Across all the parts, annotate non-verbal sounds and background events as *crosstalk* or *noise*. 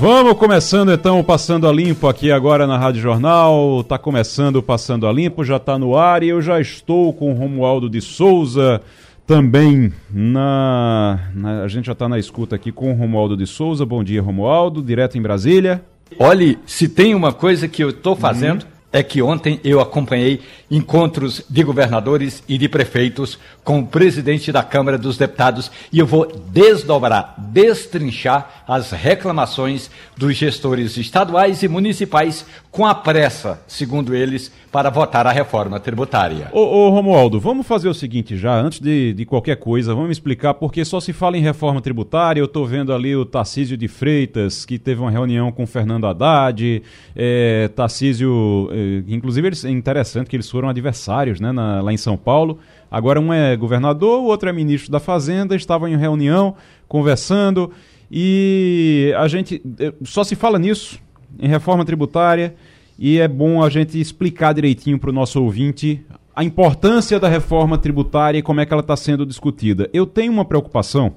Vamos começando então o Passando a Limpo aqui agora na Rádio Jornal. Tá começando o Passando a Limpo, já tá no ar e eu já estou com o Romualdo de Souza também na, na a gente já está na escuta aqui com o Romualdo de Souza. Bom dia, Romualdo, direto em Brasília. Olhe, se tem uma coisa que eu estou fazendo, uhum é que ontem eu acompanhei encontros de governadores e de prefeitos com o presidente da Câmara dos Deputados. E eu vou desdobrar, destrinchar as reclamações dos gestores estaduais e municipais com a pressa, segundo eles, para votar a reforma tributária. Ô, ô Romualdo, vamos fazer o seguinte já, antes de, de qualquer coisa, vamos explicar porque só se fala em reforma tributária. Eu estou vendo ali o Tarcísio de Freitas, que teve uma reunião com Fernando Haddad, é, Tarcísio, é, inclusive eles, é interessante que eles foram adversários né, na, lá em São Paulo. Agora um é governador, o outro é ministro da Fazenda, estavam em reunião, conversando, e a gente é, só se fala nisso, em reforma tributária e é bom a gente explicar direitinho para o nosso ouvinte a importância da reforma tributária e como é que ela está sendo discutida. Eu tenho uma preocupação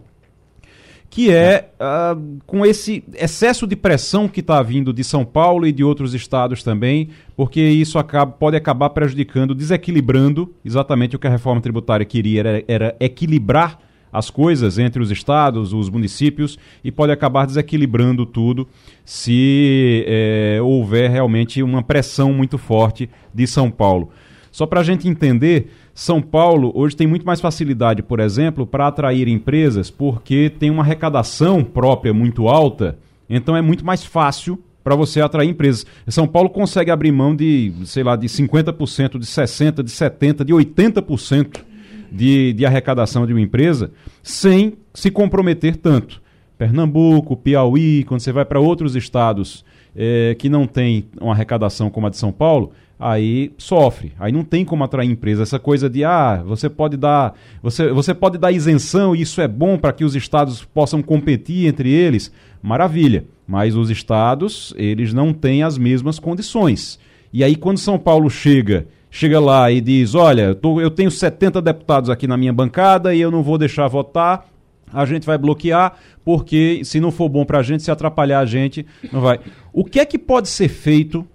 que é uh, com esse excesso de pressão que está vindo de São Paulo e de outros estados também, porque isso acaba, pode acabar prejudicando, desequilibrando exatamente o que a reforma tributária queria, era, era equilibrar as coisas entre os estados, os municípios, e pode acabar desequilibrando tudo se é, houver realmente uma pressão muito forte de São Paulo. Só para a gente entender, São Paulo hoje tem muito mais facilidade, por exemplo, para atrair empresas, porque tem uma arrecadação própria muito alta, então é muito mais fácil para você atrair empresas. São Paulo consegue abrir mão de, sei lá, de 50%, de 60%, de 70%, de 80% de, de arrecadação de uma empresa sem se comprometer tanto. Pernambuco, Piauí, quando você vai para outros estados é, que não tem uma arrecadação como a de São Paulo, aí sofre. Aí não tem como atrair empresa. Essa coisa de ah, você pode dar, você, você pode dar isenção e isso é bom para que os estados possam competir entre eles. Maravilha. Mas os estados, eles não têm as mesmas condições. E aí quando São Paulo chega chega lá e diz: Olha, tô, eu tenho 70 deputados aqui na minha bancada e eu não vou deixar votar, a gente vai bloquear, porque se não for bom para a gente, se atrapalhar a gente, não vai. O que é que pode ser feito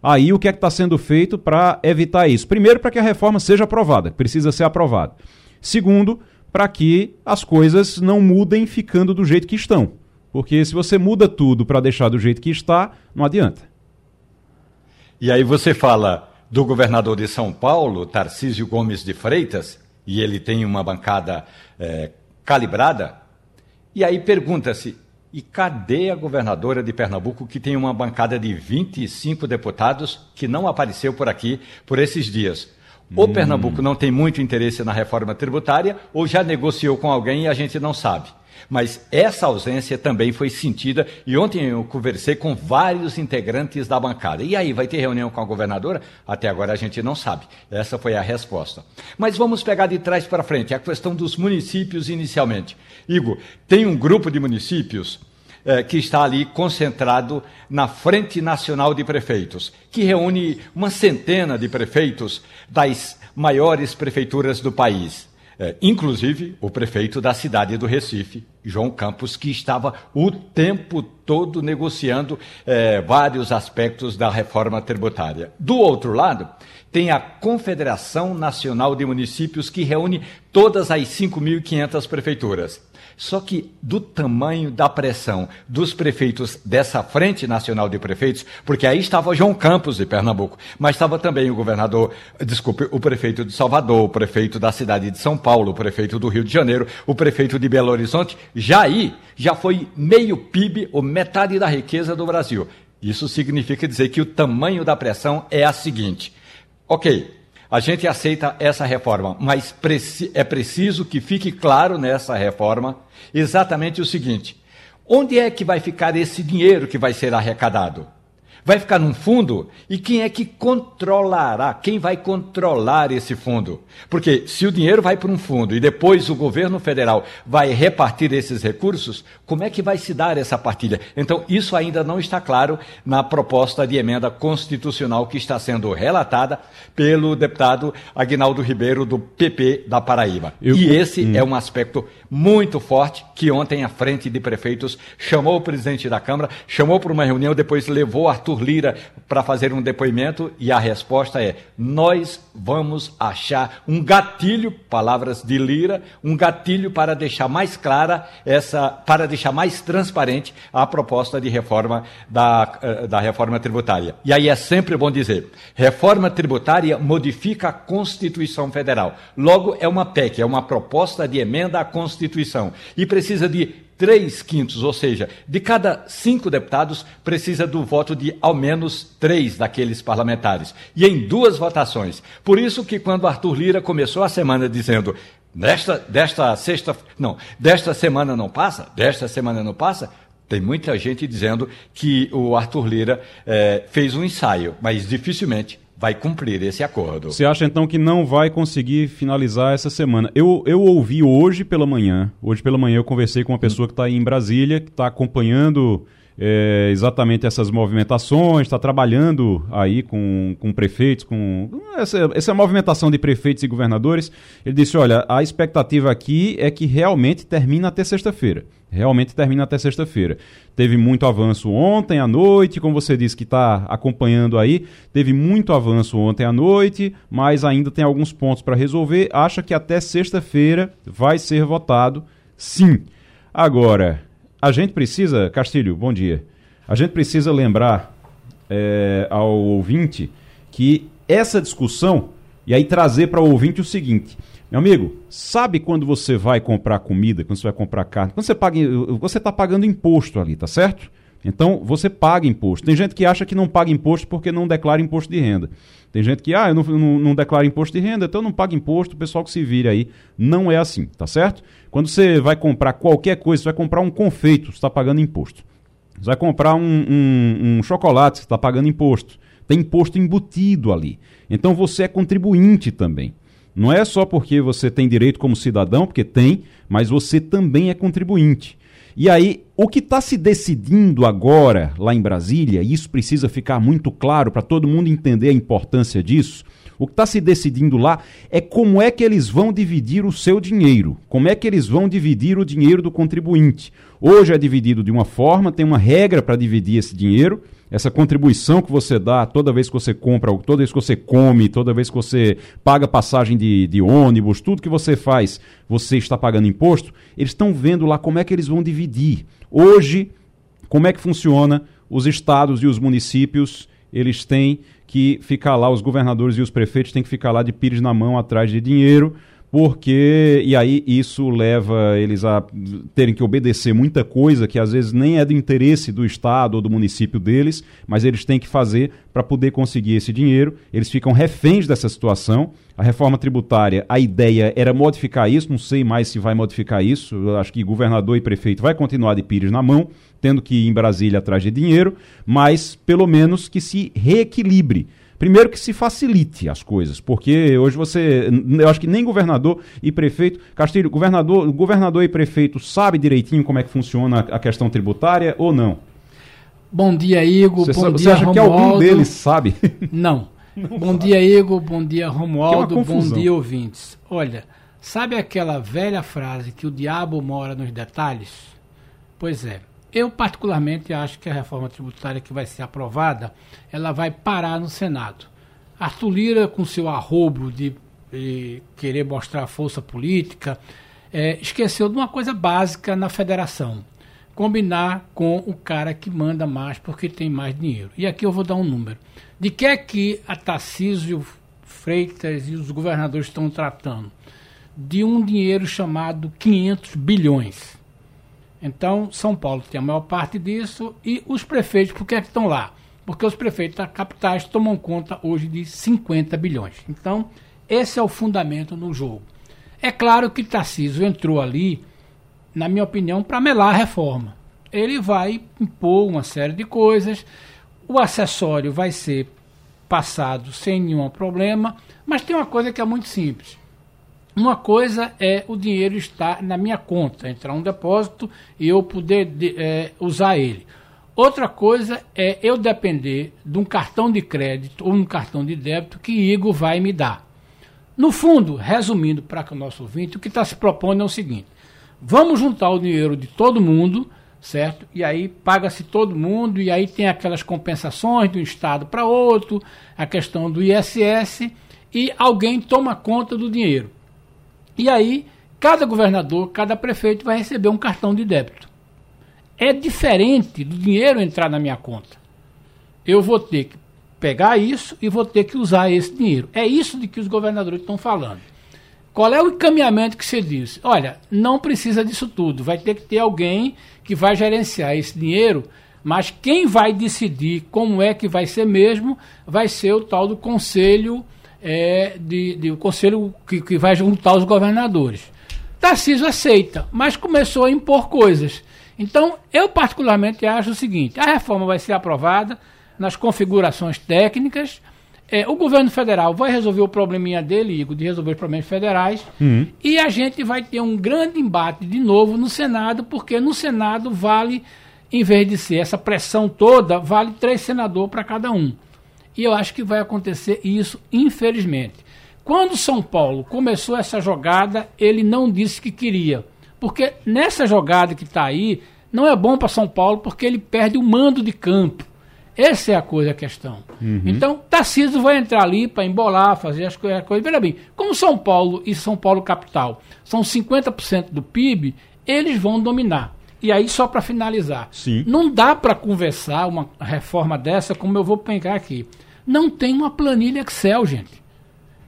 aí? O que é que está sendo feito para evitar isso? Primeiro, para que a reforma seja aprovada, precisa ser aprovada. Segundo, para que as coisas não mudem ficando do jeito que estão. Porque se você muda tudo para deixar do jeito que está, não adianta. E aí você fala, do governador de São Paulo, Tarcísio Gomes de Freitas, e ele tem uma bancada é, calibrada, e aí pergunta-se: e cadê a governadora de Pernambuco, que tem uma bancada de 25 deputados, que não apareceu por aqui por esses dias? Ou hum. Pernambuco não tem muito interesse na reforma tributária, ou já negociou com alguém e a gente não sabe. Mas essa ausência também foi sentida e ontem eu conversei com vários integrantes da bancada. E aí, vai ter reunião com a governadora? Até agora a gente não sabe. Essa foi a resposta. Mas vamos pegar de trás para frente a questão dos municípios inicialmente. Igor, tem um grupo de municípios eh, que está ali concentrado na Frente Nacional de Prefeitos, que reúne uma centena de prefeitos das maiores prefeituras do país. É, inclusive o prefeito da cidade do Recife, João Campos, que estava o tempo todo negociando é, vários aspectos da reforma tributária. Do outro lado, tem a Confederação Nacional de Municípios, que reúne todas as 5.500 prefeituras. Só que do tamanho da pressão dos prefeitos dessa Frente Nacional de Prefeitos, porque aí estava João Campos de Pernambuco, mas estava também o governador, desculpe, o prefeito de Salvador, o prefeito da cidade de São Paulo, o prefeito do Rio de Janeiro, o prefeito de Belo Horizonte, já aí já foi meio PIB ou metade da riqueza do Brasil. Isso significa dizer que o tamanho da pressão é a seguinte. Ok, a gente aceita essa reforma, mas é preciso que fique claro nessa reforma exatamente o seguinte: onde é que vai ficar esse dinheiro que vai ser arrecadado? Vai ficar num fundo? E quem é que controlará? Quem vai controlar esse fundo? Porque se o dinheiro vai para um fundo e depois o governo federal vai repartir esses recursos, como é que vai se dar essa partilha? Então, isso ainda não está claro na proposta de emenda constitucional que está sendo relatada pelo deputado Agnaldo Ribeiro, do PP da Paraíba. Eu... E esse hum. é um aspecto muito forte que ontem, à frente de prefeitos, chamou o presidente da Câmara, chamou para uma reunião, depois levou Arthur Lira para fazer um depoimento e a resposta é: nós vamos achar um gatilho, palavras de Lira, um gatilho para deixar mais clara essa, para deixar mais transparente a proposta de reforma da, eh, da reforma tributária. E aí é sempre bom dizer: reforma tributária modifica a Constituição Federal. Logo, é uma PEC, é uma proposta de emenda à Constituição. E precisa de três quintos, ou seja, de cada cinco deputados, precisa do voto de ao menos três daqueles parlamentares. E em duas votações. Por isso que quando Arthur Lira começou a semana dizendo desta, desta sexta, não, desta semana não passa, desta semana não passa, tem muita gente dizendo que o Arthur Lira eh, fez um ensaio, mas dificilmente vai cumprir esse acordo. Você acha então que não vai conseguir finalizar essa semana? Eu, eu ouvi hoje pela manhã, hoje pela manhã eu conversei com uma pessoa que está em Brasília, que está acompanhando é, exatamente essas movimentações, está trabalhando aí com, com prefeitos, com essa, essa movimentação de prefeitos e governadores. Ele disse: olha, a expectativa aqui é que realmente termine até sexta-feira. Realmente termina até sexta-feira. Teve muito avanço ontem à noite, como você disse que está acompanhando aí, teve muito avanço ontem à noite, mas ainda tem alguns pontos para resolver. Acha que até sexta-feira vai ser votado sim. Agora, a gente precisa, Castilho, bom dia. A gente precisa lembrar é, ao ouvinte que essa discussão, e aí trazer para o ouvinte o seguinte: meu amigo, sabe quando você vai comprar comida, quando você vai comprar carne, quando você paga, você está pagando imposto ali, tá certo? Então você paga imposto. Tem gente que acha que não paga imposto porque não declara imposto de renda. Tem gente que, ah, eu não, não, não declaro imposto de renda, então não paga imposto, o pessoal que se vira aí. Não é assim, tá certo? Quando você vai comprar qualquer coisa, você vai comprar um confeito, você está pagando imposto. Você vai comprar um, um, um chocolate, você está pagando imposto. Tem imposto embutido ali. Então você é contribuinte também. Não é só porque você tem direito como cidadão, porque tem, mas você também é contribuinte. E aí, o que está se decidindo agora lá em Brasília, e isso precisa ficar muito claro para todo mundo entender a importância disso, o que está se decidindo lá é como é que eles vão dividir o seu dinheiro, como é que eles vão dividir o dinheiro do contribuinte. Hoje é dividido de uma forma, tem uma regra para dividir esse dinheiro, essa contribuição que você dá toda vez que você compra, toda vez que você come, toda vez que você paga passagem de, de ônibus, tudo que você faz, você está pagando imposto, eles estão vendo lá como é que eles vão dividir. Hoje, como é que funciona? Os estados e os municípios, eles têm que ficar lá, os governadores e os prefeitos têm que ficar lá de pires na mão atrás de dinheiro porque e aí isso leva eles a terem que obedecer muita coisa que às vezes nem é do interesse do estado ou do município deles, mas eles têm que fazer para poder conseguir esse dinheiro. Eles ficam reféns dessa situação. A reforma tributária, a ideia era modificar isso, não sei mais se vai modificar isso. Eu acho que governador e prefeito vai continuar de pires na mão, tendo que ir em Brasília atrás de dinheiro, mas pelo menos que se reequilibre Primeiro que se facilite as coisas, porque hoje você, eu acho que nem governador e prefeito, Castilho, governador, governador e prefeito sabe direitinho como é que funciona a questão tributária ou não? Bom dia, Igor. Você, bom você dia, acha Romualdo. que algum deles sabe? *laughs* Não. não bom dia, Igor. Bom dia, Romualdo. É bom dia, ouvintes. Olha, sabe aquela velha frase que o diabo mora nos detalhes? Pois é. Eu, particularmente, acho que a reforma tributária que vai ser aprovada, ela vai parar no Senado. Arthur Lira, com seu arrobo de, de querer mostrar força política, é, esqueceu de uma coisa básica na federação. Combinar com o cara que manda mais porque tem mais dinheiro. E aqui eu vou dar um número. De que é que a Tarcísio Freitas e os governadores estão tratando? De um dinheiro chamado 500 bilhões. Então, São Paulo tem a maior parte disso e os prefeitos, por que, é que estão lá? Porque os prefeitos das capitais tomam conta hoje de 50 bilhões. Então, esse é o fundamento no jogo. É claro que Tarcísio entrou ali, na minha opinião, para melar a reforma. Ele vai impor uma série de coisas. o acessório vai ser passado sem nenhum problema, mas tem uma coisa que é muito simples. Uma coisa é o dinheiro estar na minha conta, entrar um depósito e eu poder de, é, usar ele. Outra coisa é eu depender de um cartão de crédito ou um cartão de débito que Igor vai me dar. No fundo, resumindo para o nosso ouvinte, o que está se propondo é o seguinte: vamos juntar o dinheiro de todo mundo, certo? E aí paga-se todo mundo, e aí tem aquelas compensações de um estado para outro, a questão do ISS, e alguém toma conta do dinheiro. E aí, cada governador, cada prefeito vai receber um cartão de débito é diferente do dinheiro entrar na minha conta. Eu vou ter que pegar isso e vou ter que usar esse dinheiro. É isso de que os governadores estão falando. Qual é o encaminhamento que você diz? Olha, não precisa disso tudo. Vai ter que ter alguém que vai gerenciar esse dinheiro, mas quem vai decidir como é que vai ser mesmo vai ser o tal do conselho, é, de, de, o conselho que, que vai juntar os governadores. Tarcísio aceita, mas começou a impor coisas. Então, eu particularmente acho o seguinte: a reforma vai ser aprovada nas configurações técnicas. É, o governo federal vai resolver o probleminha dele, Igor, de resolver os problemas federais, uhum. e a gente vai ter um grande embate de novo no Senado, porque no Senado vale, em vez de ser essa pressão toda, vale três senadores para cada um. E eu acho que vai acontecer isso, infelizmente. Quando São Paulo começou essa jogada, ele não disse que queria. Porque nessa jogada que está aí, não é bom para São Paulo porque ele perde o mando de campo. Essa é a coisa, a questão. Uhum. Então, Tarcísio vai entrar ali para embolar, fazer as coisas. Coisa. Veja bem, como São Paulo e São Paulo capital são 50% do PIB, eles vão dominar. E aí, só para finalizar, Sim. não dá para conversar uma reforma dessa como eu vou pegar aqui. Não tem uma planilha Excel, gente.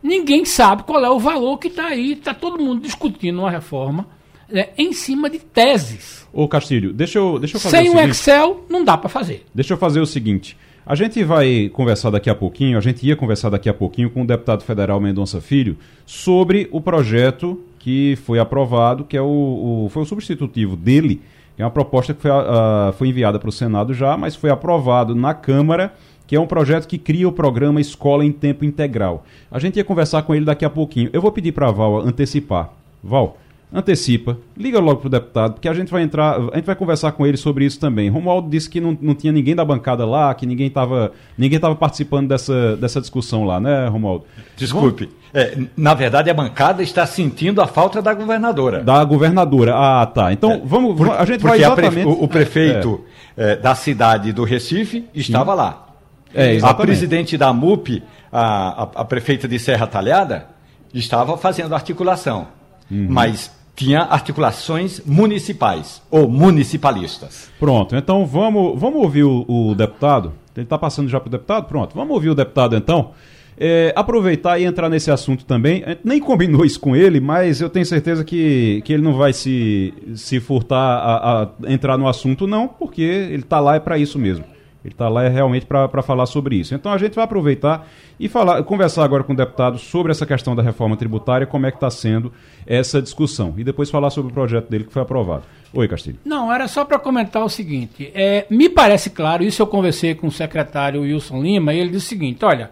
Ninguém sabe qual é o valor que está aí. Está todo mundo discutindo uma reforma é, em cima de teses. Ô Castilho, deixa eu, deixa eu fazer Sem o, seguinte. Excel, não dá para fazer. Deixa eu fazer o seguinte. A gente vai conversar daqui a pouquinho, a gente ia conversar daqui a pouquinho com o deputado federal Mendonça Filho sobre o projeto que foi aprovado, que é o, o foi o substitutivo dele, é uma proposta que foi, uh, foi enviada para o Senado já, mas foi aprovado na Câmara, que é um projeto que cria o programa Escola em Tempo Integral. A gente ia conversar com ele daqui a pouquinho. Eu vou pedir para a Val antecipar. Val, antecipa, liga logo pro deputado, porque a gente vai entrar, a gente vai conversar com ele sobre isso também. Romualdo disse que não, não tinha ninguém da bancada lá, que ninguém estava ninguém tava participando dessa, dessa discussão lá, né, Romualdo? Desculpe. É, na verdade, a bancada está sentindo a falta da governadora. Da governadora. Ah, tá. Então, é, vamos, por, a gente vai exatamente... Prefe, o, o, prefeito é. é. da cidade do Recife estava Sim. lá. É, a presidente da MUP, a, a, a prefeita de Serra Talhada, estava fazendo articulação. Uhum. Mas tinha articulações municipais ou municipalistas. Pronto, então vamos, vamos ouvir o, o deputado. Ele está passando já para o deputado? Pronto, vamos ouvir o deputado então. É, aproveitar e entrar nesse assunto também. Nem combinou isso com ele, mas eu tenho certeza que, que ele não vai se, se furtar a, a entrar no assunto, não, porque ele está lá é para isso mesmo. Ele está lá é realmente para falar sobre isso. Então a gente vai aproveitar e falar, conversar agora com o deputado sobre essa questão da reforma tributária, como é que está sendo essa discussão. E depois falar sobre o projeto dele que foi aprovado. Oi, Castilho. Não, era só para comentar o seguinte. É, me parece claro, isso eu conversei com o secretário Wilson Lima, e ele disse o seguinte: olha,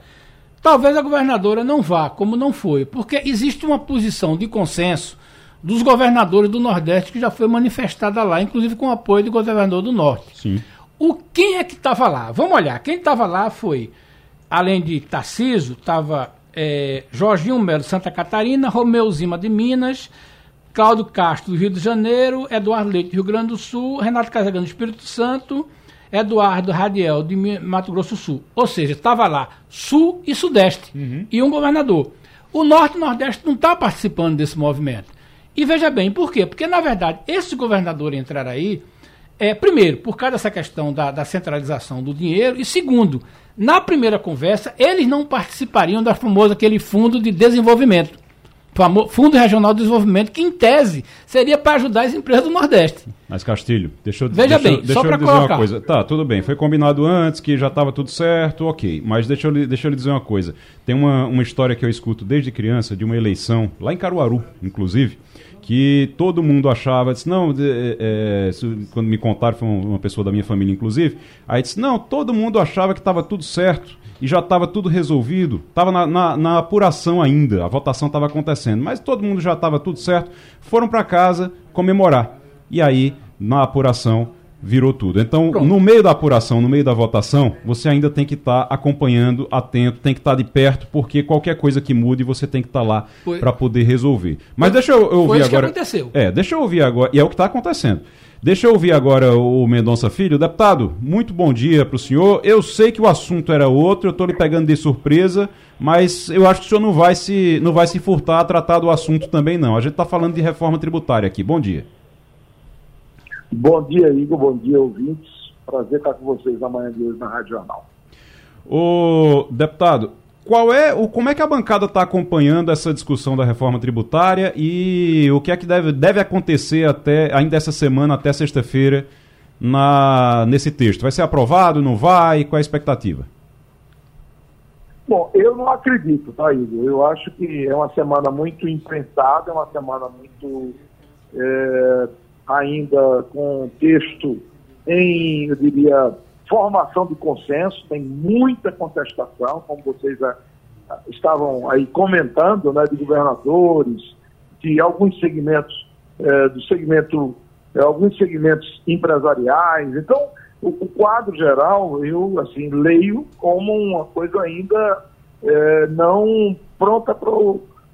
talvez a governadora não vá, como não foi, porque existe uma posição de consenso dos governadores do Nordeste que já foi manifestada lá, inclusive com o apoio do governador do Norte. Sim. O quem é que estava lá? Vamos olhar. Quem estava lá foi, além de Tarciso, estava é, Jorginho Melo de Santa Catarina, Romeu Zima de Minas, Cláudio Castro do Rio de Janeiro, Eduardo Leite do Rio Grande do Sul, Renato Casagrande do Espírito Santo, Eduardo Radiel de Mato Grosso do Sul. Ou seja, estava lá Sul e Sudeste uhum. e um governador. O Norte e Nordeste não está participando desse movimento. E veja bem, por quê? Porque, na verdade, esse governador entrar aí é, primeiro, por causa dessa questão da, da, centralização do dinheiro, e segundo, na primeira conversa, eles não participariam da famosa aquele fundo de desenvolvimento. Fundo Regional de Desenvolvimento, que em tese seria para ajudar as empresas do Nordeste. Mas Castilho, deixa eu Veja deixa, bem, deixa só eu para dizer colocar. uma coisa. Tá, tudo bem, foi combinado antes que já estava tudo certo, ok. Mas deixa eu, lhe- deixa eu lhe dizer uma coisa. Tem uma, uma história que eu escuto desde criança de uma eleição, lá em Caruaru, inclusive, que todo mundo achava, disse, não, é, é, quando me contaram, foi uma uma pessoa da minha família, inclusive, aí disse, não, todo mundo achava que estava tudo certo e já estava tudo resolvido, estava na, na- na apuração ainda, a votação estava acontecendo, mas todo mundo já estava tudo certo, foram para casa comemorar. E aí, na apuração, virou tudo. Então, no meio da apuração, no meio da votação, você ainda tem que estar acompanhando, atento, tem que estar de perto, porque qualquer coisa que mude, você tem que estar lá Foi- para poder resolver. Mas deixa eu, eu ouvir isso que agora. aconteceu. É, deixa eu ouvir agora, e é o que está acontecendo. Deixa eu ouvir agora o Mendonça Filho. Deputado, muito bom dia para o senhor. Eu sei que o assunto era outro, eu estou lhe pegando de surpresa, mas eu acho que o senhor não vai se, não vai se furtar a tratar do assunto também, não. A gente está falando de reforma tributária aqui. Bom dia. Bom dia, Igor. Bom dia, ouvintes. Prazer estar com vocês amanhã de hoje na Rádio Jornal. Ô, deputado, qual é o, como é que a bancada está acompanhando essa discussão da reforma tributária e o que é que deve, deve acontecer até ainda essa semana, até sexta-feira, na, nesse texto? Vai ser aprovado, não vai? Qual é a expectativa? Bom, eu não acredito, tá, Igor? Eu acho que é uma semana muito imprensada, é uma semana muito é, ainda com texto em, eu diria, formação de consenso, tem muita contestação, como vocês ah, estavam aí comentando, né, de governadores, de alguns segmentos, eh, do segmento, eh, alguns segmentos empresariais. Então, o, o quadro geral, eu assim leio como uma coisa ainda eh, não pronta para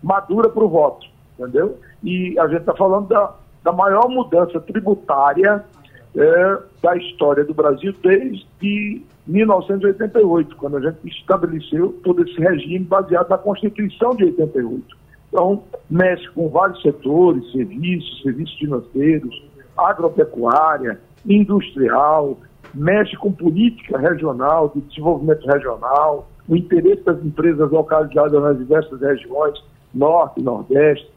madura para o voto, entendeu? E a gente está falando da, da maior mudança tributária eh, da história do Brasil desde 1988, quando a gente estabeleceu todo esse regime baseado na Constituição de 88. Então, mexe com vários setores, serviços, serviços financeiros, agropecuária, industrial, mexe com política regional, de desenvolvimento regional, o interesse das empresas localizadas nas diversas regiões, norte nordeste,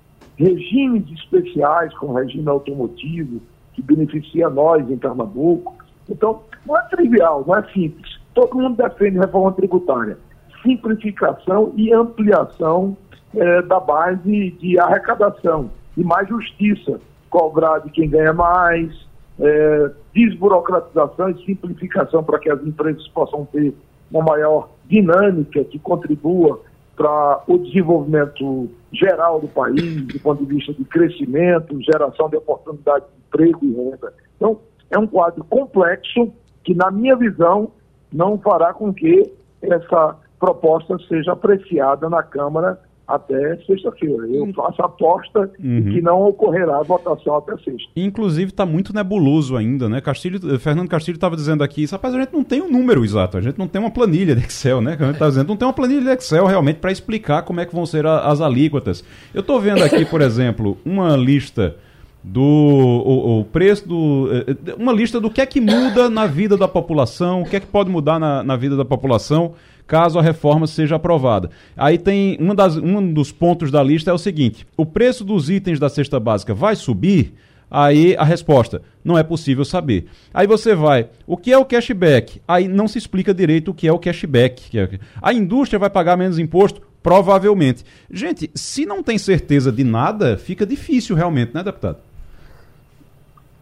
regimes especiais, como o regime automotivo, que beneficia nós em Pernambuco. Então, não é trivial, não é simples. Todo mundo defende reforma tributária. Simplificação e ampliação eh, da base de arrecadação e mais justiça. Cobrar de quem ganha mais, eh, desburocratização e simplificação para que as empresas possam ter uma maior dinâmica que contribua para o desenvolvimento geral do país, do ponto de vista de crescimento, geração de oportunidade de emprego e renda. Então, é um quadro complexo que, na minha visão, não fará com que essa proposta seja apreciada na Câmara até sexta-feira. Eu faço a aposta de que não ocorrerá a votação até sexta. Inclusive está muito nebuloso ainda, né? Castilho, eh, Fernando Castilho estava dizendo aqui, rapaz, a gente não tem um número exato, a gente não tem uma planilha de Excel, né? A gente dizendo, não tem uma planilha de Excel realmente para explicar como é que vão ser a- as alíquotas. Eu estou vendo aqui, por exemplo, uma lista do o, o preço do eh, eh, uma lista do que é que muda na vida da população, o que é que pode mudar na, na vida da população caso a reforma seja aprovada. Aí tem uma das, um dos pontos da lista é o seguinte: o preço dos itens da cesta básica vai subir? Aí a resposta, não é possível saber. Aí você vai, o que é o cashback? Aí não se explica direito o que é o cashback. é- A indústria vai pagar menos imposto? Provavelmente. Gente, se não tem certeza de nada, fica difícil realmente, né, deputado?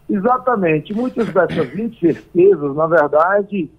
Exatamente. Muitas dessas incertezas, na verdade,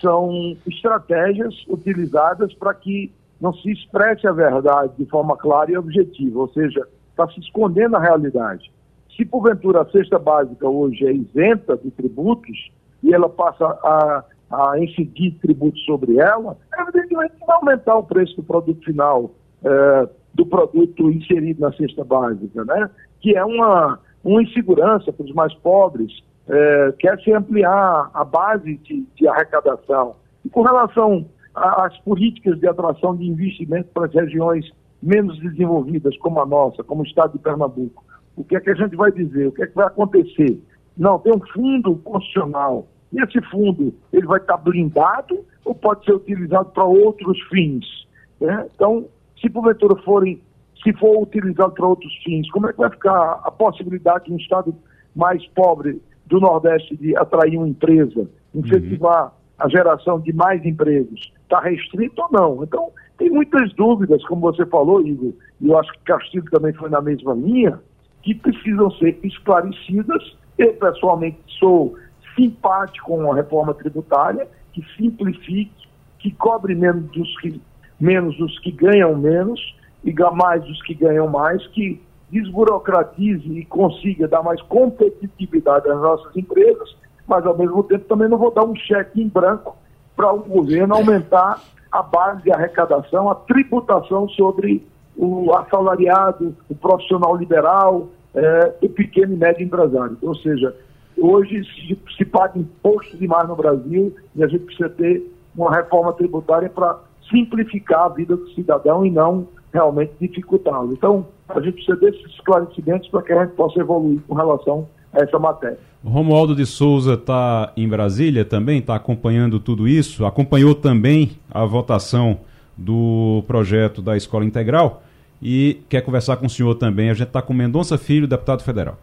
são estratégias utilizadas para que não se expresse a verdade de forma clara e objetiva, ou seja, está se escondendo a realidade. Se porventura a cesta básica hoje é isenta de tributos e ela passa a, a incidir tributos sobre ela, evidentemente vai aumentar o preço do produto final, eh, do produto inserido na cesta básica, né? que é uma, uma insegurança para os mais pobres, eh, quer se ampliar a base de, de arrecadação. E com relação às políticas de atração de investimento para as regiões menos desenvolvidas, como a nossa, como o estado de Pernambuco, o que é que a gente vai dizer? O que é que vai acontecer? Não, tem um fundo constitucional. E esse fundo, ele vai estar blindado ou pode ser utilizado para outros fins? né? Então, se porventura forem se for utilizado para outros fins, como é que vai ficar a possibilidade de um estado mais pobre do Nordeste de atrair uma empresa, incentivar uhum. a geração de mais empregos? Está restrito ou não? Então, tem muitas dúvidas, como você falou, Igor, e eu acho que Castilho também foi na mesma linha, que precisam ser esclarecidas. Eu, pessoalmente, sou simpático com a reforma tributária, que simplifique, que cobre menos dos que, menos dos que ganham menos e mais dos que ganham mais, que desburocratize e consiga dar mais competitividade às nossas empresas, mas ao mesmo tempo também não vou dar um cheque em branco para o governo aumentar a base de arrecadação, a tributação sobre o assalariado, o profissional liberal, é, o pequeno e médio empresário. Ou seja, hoje se, se paga imposto demais no Brasil e a gente precisa ter uma reforma tributária para simplificar a vida do cidadão e não realmente dificultá-lo. Então, a gente precisa desses esclarecimentos para que a gente possa evoluir com relação a essa matéria. Romualdo de Souza está em Brasília também, está acompanhando tudo isso, acompanhou também a votação do projeto da Escola Integral e quer conversar com o senhor também. A gente está com Mendonça Filho, deputado federal.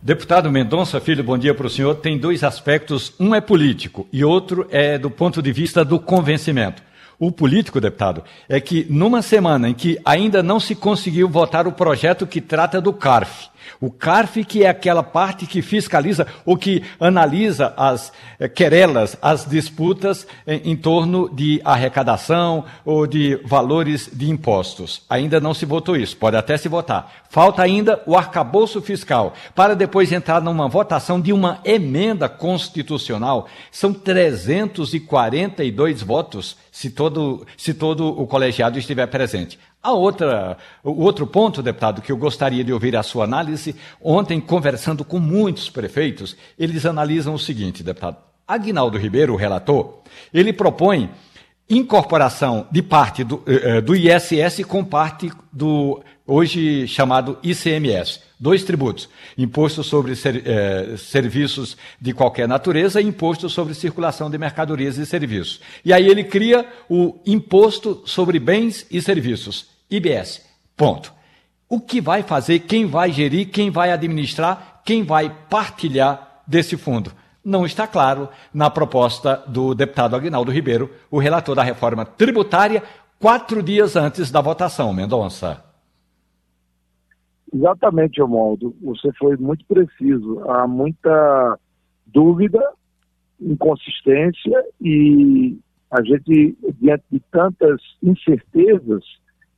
Deputado Mendonça Filho, bom dia para o senhor. Tem dois aspectos, um é político e outro é do ponto de vista do convencimento. O político, deputado, é que numa semana em que ainda não se conseguiu votar o projeto que trata do CARF, o CARF, que é aquela parte que fiscaliza ou que analisa as eh, querelas, as disputas em, em, torno de arrecadação ou de valores de impostos. Ainda não se votou isso, pode até se votar. Falta ainda o arcabouço fiscal, para depois entrar numa votação de uma emenda constitucional. São 342 votos, se todo, se todo o colegiado estiver presente. A outra, o outro ponto, deputado, que eu gostaria de ouvir a sua análise, ontem, conversando com muitos prefeitos, eles analisam o seguinte, deputado. Aguinaldo Ribeiro, o relator, ele propõe incorporação de parte do, eh, eh, do ISS com parte do hoje chamado ICMS. Dois tributos: imposto sobre ser, eh, serviços de qualquer natureza e imposto sobre circulação de mercadorias e serviços. E aí ele cria o imposto sobre bens e serviços. IBS. Ponto. O que vai fazer, quem vai gerir, quem vai administrar, quem vai partilhar desse fundo? Não está claro na proposta do deputado Aguinaldo Ribeiro, o relator da reforma tributária, quatro dias antes da votação, Mendonça. Exatamente, Romualdo. Você foi muito preciso. Há muita dúvida, inconsistência e a gente, diante de tantas incertezas,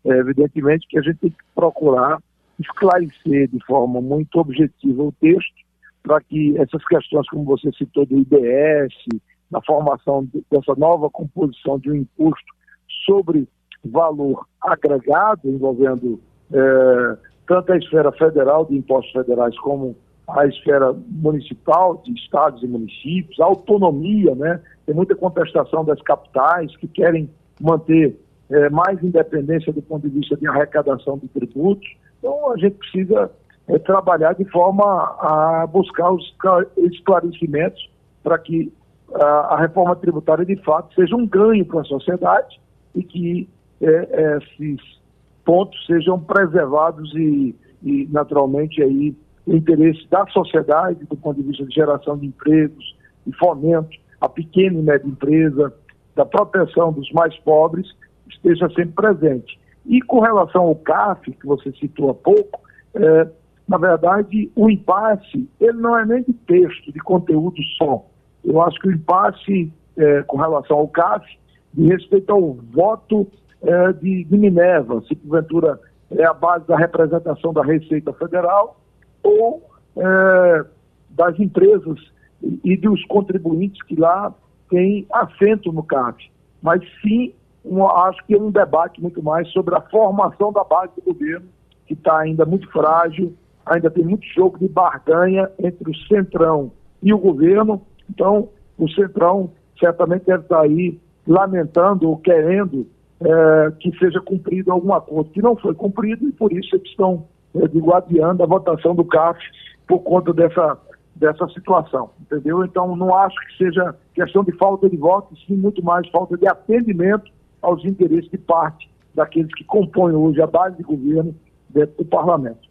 é, evidentemente que a gente tem que procurar esclarecer de forma muito objetiva o texto, para que essas questões, como você citou, do IBS, da formação dessa nova composição de um imposto sobre valor agregado, envolvendo é, tanto a esfera federal de impostos federais como a esfera municipal de estados e municípios, a autonomia, né? Tem muita contestação das capitais que querem manter é, mais independência do ponto de vista de arrecadação de tributos. Então, a gente precisa é, trabalhar de forma a buscar os esclarecimentos para que a, a, reforma tributária, de fato, seja um ganho para a sociedade e que é, esses pontos sejam preservados e, e, naturalmente, aí, o interesse da sociedade, do ponto de vista de geração de empregos, de fomento à pequena e média empresa, da proteção dos mais pobres esteja sempre presente. E com relação ao CAF, que você citou há pouco, é, na verdade, o impasse, ele não é nem de texto, de conteúdo só. Eu acho que o impasse é, com relação ao CAF, de respeito ao voto é, de, de Minerva, se porventura é a base da representação da Receita Federal ou é, das empresas e dos contribuintes que lá têm assento no CAF, mas sim um, acho que é um debate muito mais sobre a formação da base do governo, que está ainda muito frágil, ainda tem muito jogo de barganha entre o Centrão e o governo. Então, o Centrão certamente deve estar aí lamentando ou querendo é, que seja cumprido algum acordo que não foi cumprido e por isso eles estão, eu digo, adiando a votação do CAF por conta dessa, dessa situação, entendeu? Então, não acho que seja questão de falta de voto, sim muito mais falta de atendimento aos interesses de parte daqueles que compõem hoje a base de governo dentro do parlamento.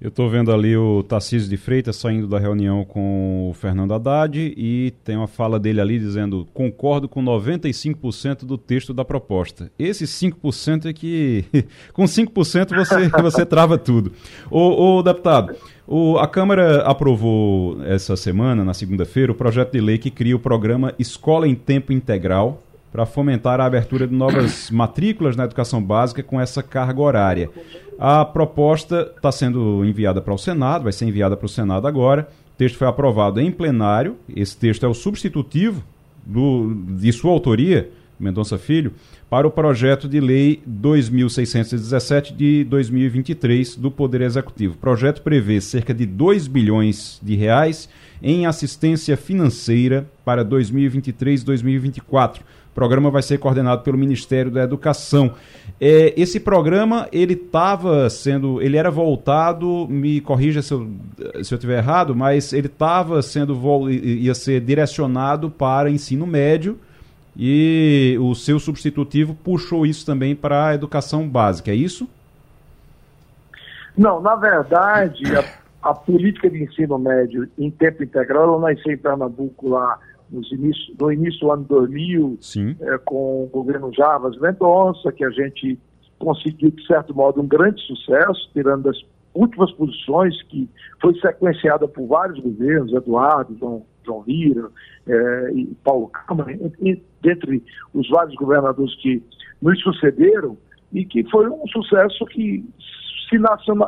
Eu estou vendo ali o Tarcísio de Freitas saindo da reunião com o Fernando Haddad e tem uma fala dele ali dizendo: concordo com 95% do texto da proposta. Esse 5% é que. *laughs* com 5% você, *laughs* você trava tudo. Ô, ô deputado, o, a Câmara aprovou essa semana, na segunda-feira, o projeto de lei que cria o programa Escola em Tempo Integral para fomentar a abertura de novas matrículas na educação básica com essa carga horária. A proposta está sendo enviada para o Senado, vai ser enviada para o Senado agora. O texto foi aprovado em plenário. Esse texto é o substitutivo do, de sua autoria, Mendonça Filho, para o projeto de lei 2617 de 2023 do Poder Executivo. O projeto prevê cerca de 2 bilhões de reais em assistência financeira para 2023 e 2024 o programa vai ser coordenado pelo Ministério da Educação. É, esse programa, ele estava sendo, ele era voltado, me corrija se eu, se eu tiver errado, mas ele estava sendo, ia ser direcionado para ensino médio e o seu substitutivo puxou isso também para a educação básica, é isso? Não, na verdade, a, a política de ensino médio em tempo integral, ela nasceu em Pernambuco lá início, no início do ano 2000, é, com o governo Javas Mendonça, que a gente conseguiu, de certo modo, um grande sucesso, tirando das últimas posições, que foi sequenciada por vários governos, Eduardo, João, João Lira é, e Paulo Câmara, e, dentre os vários governadores que nos sucederam, e que foi um sucesso que se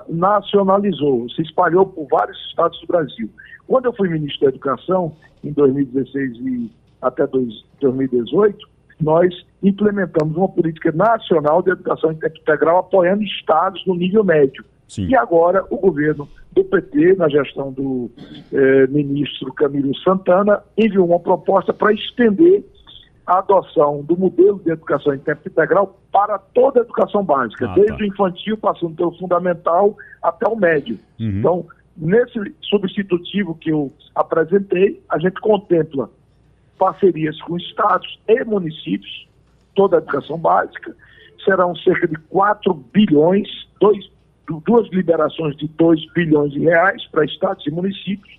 nacionalizou, se espalhou por vários estados do Brasil. Quando eu fui ministro da Educação, em 2016 e até 2018, nós implementamos uma política nacional de educação integral apoiando estados no nível médio. Sim. E agora o governo do PT, na gestão do eh, ministro Camilo Santana, enviou uma proposta para estender a adoção do modelo de educação em tempo integral para toda a educação básica, ah, desde tá. o infantil, passando pelo fundamental até o médio. Uhum. Então, Nesse substitutivo que eu apresentei, a gente contempla parcerias com estados e municípios, toda a educação básica, serão cerca de 4 bilhões, dois, duas liberações de 2 bilhões de reais para estados e municípios,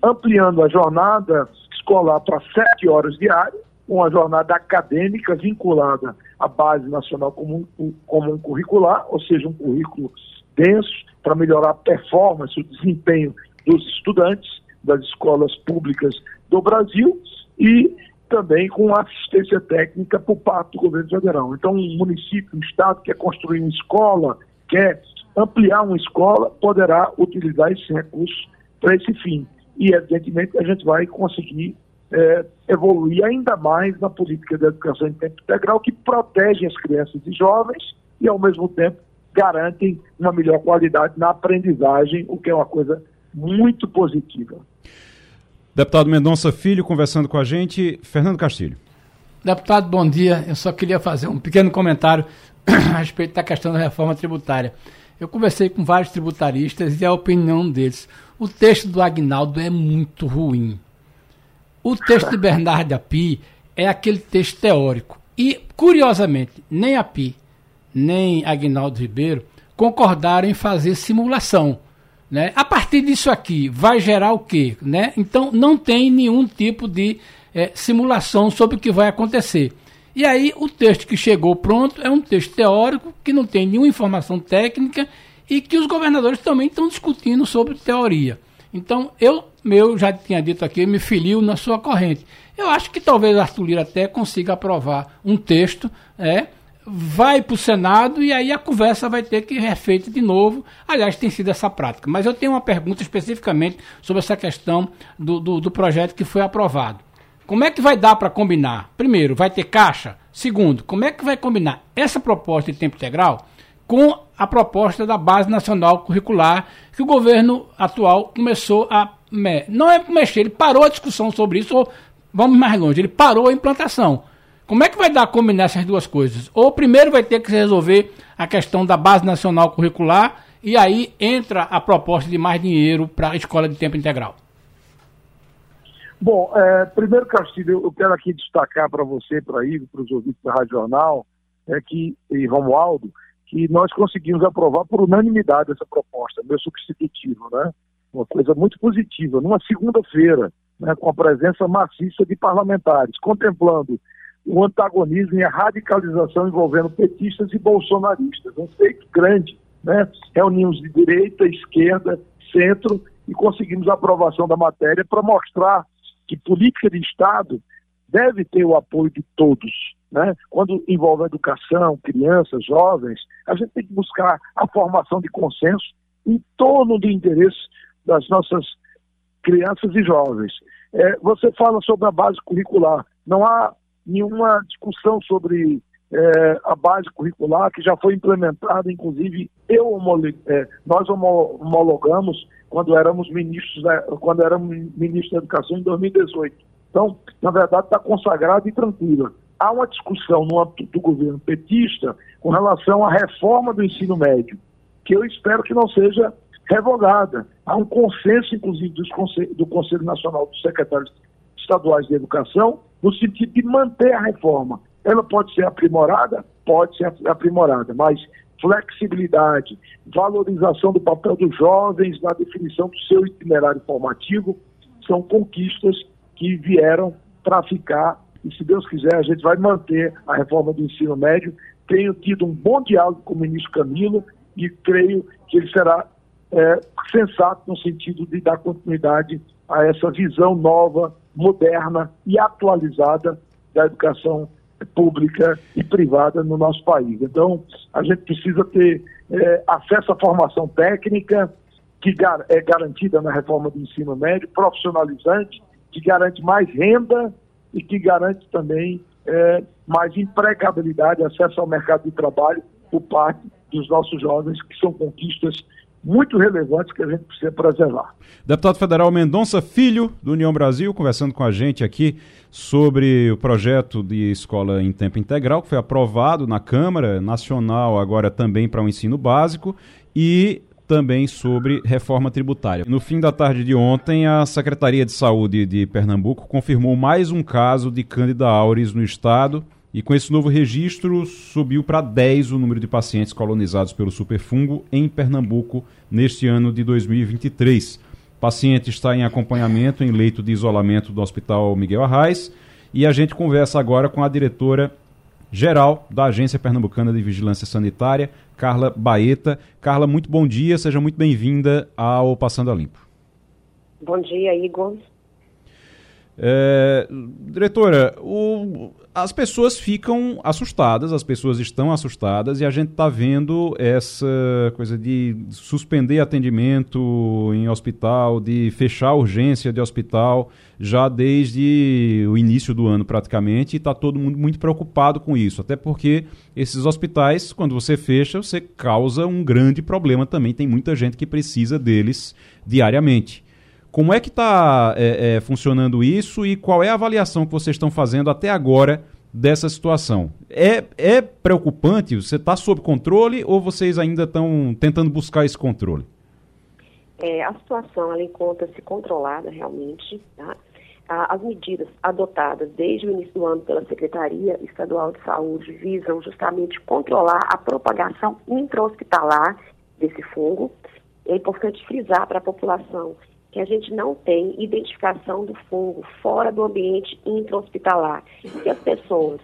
ampliando a jornada escolar para 7 horas diárias, uma jornada acadêmica vinculada à Base Nacional Comum, Comum Curricular, ou seja, um currículo denso, para melhorar a performance, o desempenho dos estudantes das escolas públicas do Brasil e também com assistência técnica por parte do governo federal. Então, um município, um estado quer construir uma escola, quer ampliar uma escola, poderá utilizar esses recursos para esse fim. E, evidentemente, a gente vai conseguir é, evoluir ainda mais na política de educação em tempo integral, que protege as crianças e jovens e, ao mesmo tempo, garantem uma melhor qualidade na aprendizagem, o que é uma coisa muito positiva. Deputado Mendonça Filho conversando com a gente. Fernando Castilho. Deputado, bom dia. Eu só queria fazer um pequeno comentário *clears throat* a respeito da questão da reforma tributária. Eu conversei com vários tributaristas e a opinião deles. O texto do Agnaldo é muito ruim. O texto de Bernardo Api é aquele texto teórico. E, curiosamente, nem Api nem Agnaldo Ribeiro concordaram em fazer simulação. Né? A partir disso aqui, vai gerar o quê? Né? Então, não tem nenhum tipo de é, simulação sobre o que vai acontecer. E aí, o texto que chegou pronto é um texto teórico, que não tem nenhuma informação técnica e que os governadores também estão discutindo sobre teoria. Então, eu, meu, já tinha dito aqui, me filio na sua corrente. Eu acho que talvez Arthur Lira até consiga aprovar um texto é, vai para o Senado e aí a conversa vai ter que ser refeita de novo. Aliás, tem sido essa prática. Mas eu tenho uma pergunta especificamente sobre essa questão do, do, do projeto que foi aprovado. Como é que vai dar para combinar? Primeiro, vai ter caixa? Segundo, como é que vai combinar essa proposta de tempo integral com a proposta da Base Nacional Curricular que o governo atual começou a. Não é mexer, ele parou a discussão sobre isso, ou vamos mais longe, ele parou a implantação. Como é que vai dar a combinar essas duas coisas? Ou primeiro vai ter que se resolver a questão da base nacional curricular e aí entra a proposta de mais dinheiro para a escola de tempo integral? Bom, é, primeiro, Castilho, eu quero aqui destacar para você, para Ivo, para os ouvintes da Rádio Jornal, é que, e Romualdo, que nós conseguimos aprovar por unanimidade essa proposta, meu substitutivo, né? Uma coisa muito positiva, numa segunda-feira, né, com a presença maciça de parlamentares, contemplando o antagonismo e a radicalização envolvendo petistas e bolsonaristas. Um feito grande. Né? Reunimos de direita, esquerda, centro e conseguimos a aprovação da matéria para mostrar que política de Estado deve ter o apoio de todos. Né? Quando envolve educação, crianças, jovens, a gente tem que buscar a formação de consenso em torno do interesse das nossas crianças e jovens. É, você fala sobre a base curricular. Não há nenhuma discussão sobre é, a base curricular que já foi implementada, inclusive eu é, nós homologamos quando éramos ministros da, quando éramos ministros da Educação em 2018. Então, na verdade, está consagrada e tranquila. Há uma discussão no âmbito do governo petista com relação à reforma do ensino médio, que eu espero que não seja revogada. Há um consenso, inclusive, do Conselho Nacional dos Secretários Estaduais de Educação, no sentido de manter a reforma. Ela pode ser aprimorada? Pode ser aprimorada, mas flexibilidade, valorização do papel dos jovens na definição do seu itinerário formativo são conquistas que vieram para ficar e, se Deus quiser, a gente vai manter a reforma do ensino médio. Tenho tido um bom diálogo com o ministro Camilo e creio que ele será é, sensato no sentido de dar continuidade a essa visão nova, moderna e atualizada da educação pública e privada no nosso país. Então, a gente precisa ter é, acesso à formação técnica, que gar é garantida na reforma do ensino médio, profissionalizante, que garante mais renda e que garante também é, mais empregabilidade, acesso ao mercado de trabalho por parte dos nossos jovens, que são conquistas muito relevantes que a gente precisa preservar. Deputado Federal Mendonça Filho, do União Brasil, conversando com a gente aqui sobre o projeto de escola em tempo integral, que foi aprovado na Câmara Nacional, agora também para o ensino básico, e também sobre reforma tributária. No fim da tarde de ontem, a Secretaria de Saúde de Pernambuco confirmou mais um caso de Cândida auris no estado. E com esse novo registro, subiu para 10 o número de pacientes colonizados pelo superfungo em Pernambuco neste ano de 2023. O paciente está em acompanhamento em leito de isolamento do Hospital Miguel Arraes e a gente conversa agora com a diretora geral da Agência Pernambucana de Vigilância Sanitária, Carla Baeta. Carla, muito bom dia, seja muito bem-vinda ao Passando a Limpo. Bom dia, Igor. É, diretora, o, as pessoas ficam assustadas, as pessoas estão assustadas e a gente está vendo essa coisa de suspender atendimento em hospital, de fechar urgência de hospital já desde o início do ano praticamente e está todo mundo muito preocupado com isso, até porque esses hospitais, quando você fecha, você causa um grande problema também, tem muita gente que precisa deles diariamente. Como é que está é, é, funcionando isso e qual é a avaliação que vocês estão fazendo até agora dessa situação? É, é preocupante? Você está sob controle ou vocês ainda estão tentando buscar esse controle? É, a situação encontra-se controlada realmente. Tá? As medidas adotadas desde o início do ano pela Secretaria Estadual de Saúde visam justamente controlar a propagação intra-hospitalar desse fungo. É importante frisar para a população que a gente não tem identificação do fungo fora do ambiente intra-hospitalar. Que as pessoas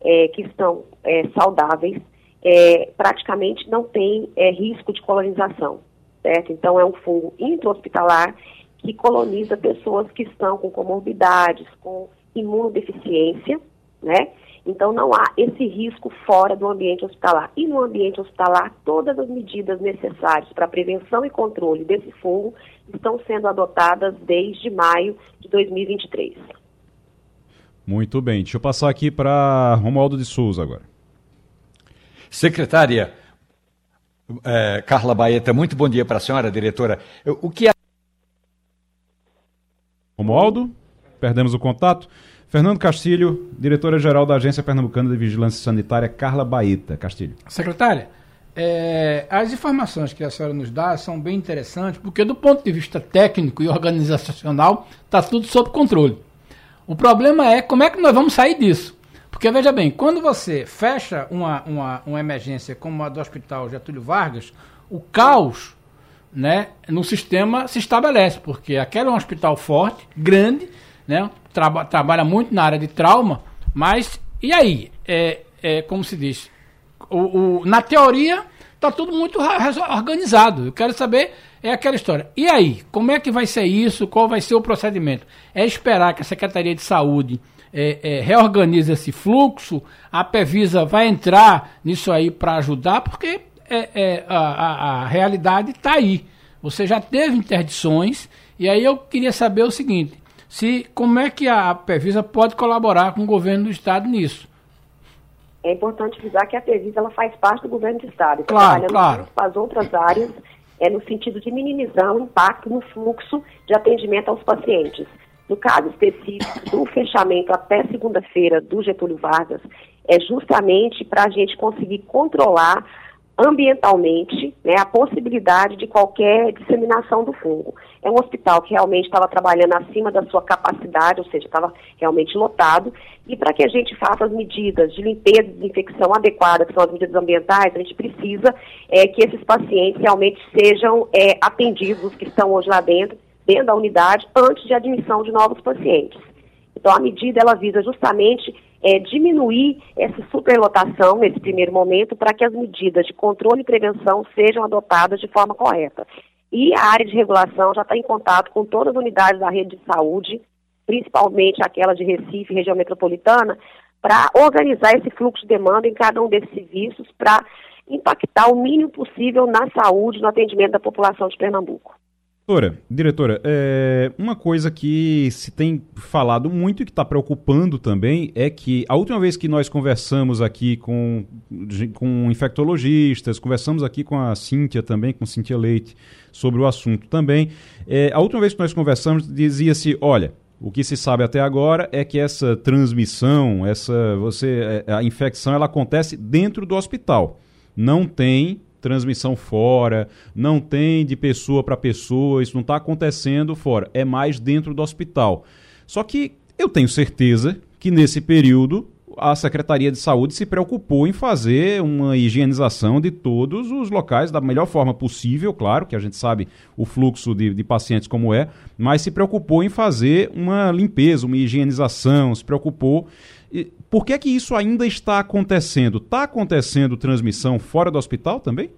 é, que estão é, saudáveis é, praticamente não têm é, risco de colonização, certo? Então, é um fungo intra-hospitalar que coloniza pessoas que estão com comorbidades, com imunodeficiência, né? Então, não há esse risco fora do ambiente hospitalar. E no ambiente hospitalar, todas as medidas necessárias para prevenção e controle desse fungo estão sendo adotadas desde maio de 2023. Muito bem. Deixa eu passar aqui para Romualdo de Souza agora. Secretária é, Carla Baeta, muito bom dia para a senhora, diretora. O que é... Romualdo, perdemos o contato. Fernando Castilho, diretora-geral da Agência Pernambucana de Vigilância Sanitária, Carla Baeta. Castilho. Secretária, é, as informações que a senhora nos dá são bem interessantes, porque do ponto de vista técnico e organizacional, está tudo sob controle. O problema é como é que nós vamos sair disso. Porque veja bem, quando você fecha uma, uma, uma emergência como a do Hospital Getúlio Vargas, o caos né, no sistema se estabelece, porque aquele é um hospital forte, grande, né, traba, trabalha muito na área de trauma, mas e aí? É, é como se diz, o, o na teoria está tudo muito organizado. Eu quero saber é aquela história. E aí, como é que vai ser isso? Qual vai ser o procedimento? É esperar que a Secretaria de Saúde é, é, reorganize esse fluxo, a Pevisa vai entrar nisso aí para ajudar, porque é, é, a, a, a realidade está aí. Você já teve interdições, e aí eu queria saber o seguinte: se como é que a Pevisa pode colaborar com o governo do estado nisso? É importante avisar que a Pevisa ela faz parte do governo do estado, claro, claro. com as outras áreas é no sentido de minimizar o impacto no fluxo de atendimento aos pacientes. No caso específico do fechamento até segunda-feira do Getúlio Vargas, é justamente para a gente conseguir controlar ambientalmente né, a possibilidade de qualquer disseminação do fungo. É um hospital que realmente estava trabalhando acima da sua capacidade, ou seja, estava realmente lotado, e para que a gente faça as medidas de limpeza e desinfecção adequadas, que são as medidas ambientais, a gente precisa é, que esses pacientes realmente sejam é, atendidos, que estão hoje lá dentro, dentro da unidade, antes de admissão de novos pacientes. Então, a medida ela visa justamente é, diminuir essa superlotação nesse primeiro momento para que as medidas de controle e prevenção sejam adotadas de forma correta. E a área de regulação já está em contato com todas as unidades da rede de saúde, principalmente aquelas de Recife, região metropolitana, para organizar esse fluxo de demanda em cada um desses serviços para impactar o mínimo possível na saúde, no atendimento da população de Pernambuco. Diretora, diretora, é, uma coisa que se tem falado muito e que está preocupando também é que a última vez que nós conversamos aqui com, com infectologistas, conversamos aqui com a Cíntia também, com Cíntia Leite, sobre o assunto também, é, a última vez que nós conversamos dizia-se, olha, o que se sabe até agora é que essa transmissão, essa você, é, a infecção, ela acontece dentro do hospital. Não tem transmissão fora, não tem de pessoa para pessoa, isso não está acontecendo fora, é mais dentro do hospital. Só que eu tenho certeza que nesse período a Secretaria de Saúde se preocupou em fazer uma higienização de todos os locais da melhor forma possível, claro, que a gente sabe o fluxo de, de pacientes como é, mas se preocupou em fazer uma limpeza, uma higienização, se preocupou por que é que isso ainda está acontecendo? Está acontecendo transmissão fora do hospital também?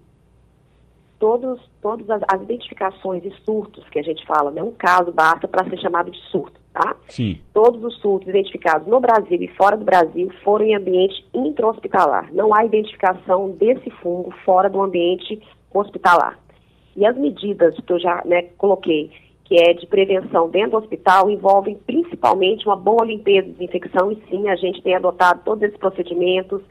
Todos, todas as, identificações de surtos que a gente fala, né? um caso basta para ser chamado de surto, tá? Sim. Todos os surtos identificados no Brasil e fora do Brasil foram em ambiente intra-hospitalar. Não há identificação desse fungo fora do ambiente hospitalar. E as medidas que eu já né, coloquei que é de prevenção dentro do hospital, envolvem principalmente uma boa limpeza e desinfecção, e sim, a gente tem adotado todos esses procedimentos,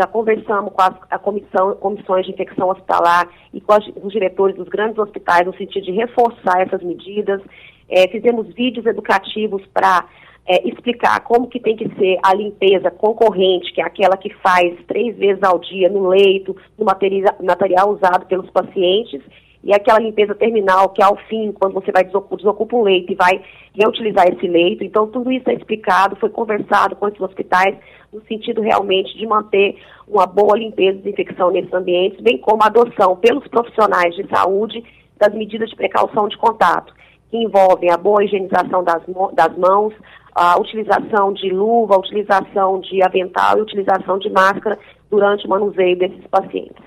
já conversamos com as, a comissão, comissões de infecção hospitalar e com as, os diretores dos grandes hospitais no sentido de reforçar essas medidas, é, fizemos vídeos educativos para é, explicar como que tem que ser a limpeza concorrente, que é aquela que faz três vezes ao dia no leito, no material, usado pelos pacientes, e aquela limpeza terminal, que ao fim, quando você vai desocupa, um leito e vai reutilizar esse leito. Então, tudo isso é explicado, foi conversado com esses hospitais, no sentido realmente de manter uma boa limpeza e desinfecção nesses ambientes, bem como a adoção pelos profissionais de saúde das medidas de precaução de contato, que envolvem a boa higienização das, das mãos, a utilização de luva, a utilização de avental e a utilização de máscara durante o manuseio desses pacientes.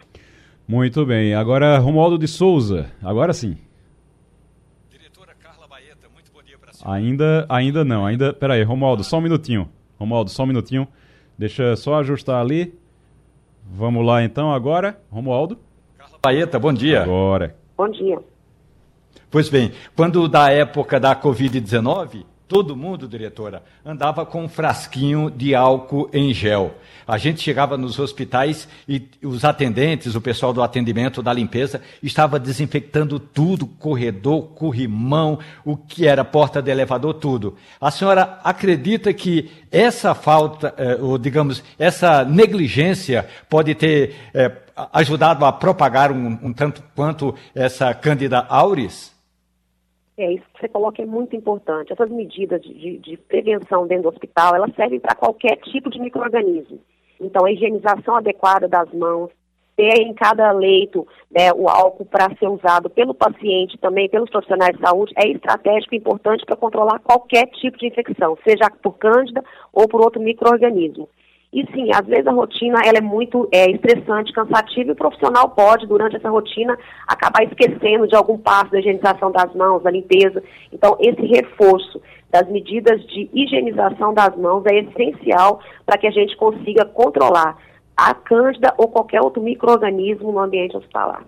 Muito bem. Agora, Romualdo de Souza. Agora sim. Diretora Carla Baeta, muito bom dia para senhora. Ainda, ainda não. Ainda, peraí, Romualdo, só um minutinho. Romualdo, só um minutinho. Deixa só ajustar ali. Vamos lá então agora, Romualdo. Carla Baeta, bom dia. Agora. Bom dia. Pois bem, quando da época da Covid-19, Todo mundo, diretora, andava com um frasquinho de álcool em gel. A gente chegava nos hospitais e os atendentes, o pessoal do atendimento, da limpeza, estava desinfectando tudo, corredor, corrimão, o que era porta de elevador, tudo. A senhora acredita que essa falta, eh, ou digamos, essa negligência pode ter eh, ajudado a propagar um, um tanto quanto essa Cândida auris? É, isso que você coloca é muito importante. Essas medidas de, de, de prevenção dentro do hospital, elas servem para qualquer tipo de microorganismo. Então, a higienização adequada das mãos, ter em cada leito né, o álcool para ser usado pelo paciente, também pelos profissionais de saúde, é estratégico e importante para controlar qualquer tipo de infecção, seja por cândida ou por outro microorganismo. E sim, às vezes a rotina ela é muito é, estressante, cansativa e o profissional pode, durante essa rotina, acabar esquecendo de algum passo da higienização das mãos, da limpeza. Então, esse reforço das medidas de higienização das mãos é essencial para que a gente consiga controlar a cândida ou qualquer outro microorganismo no ambiente hospitalar.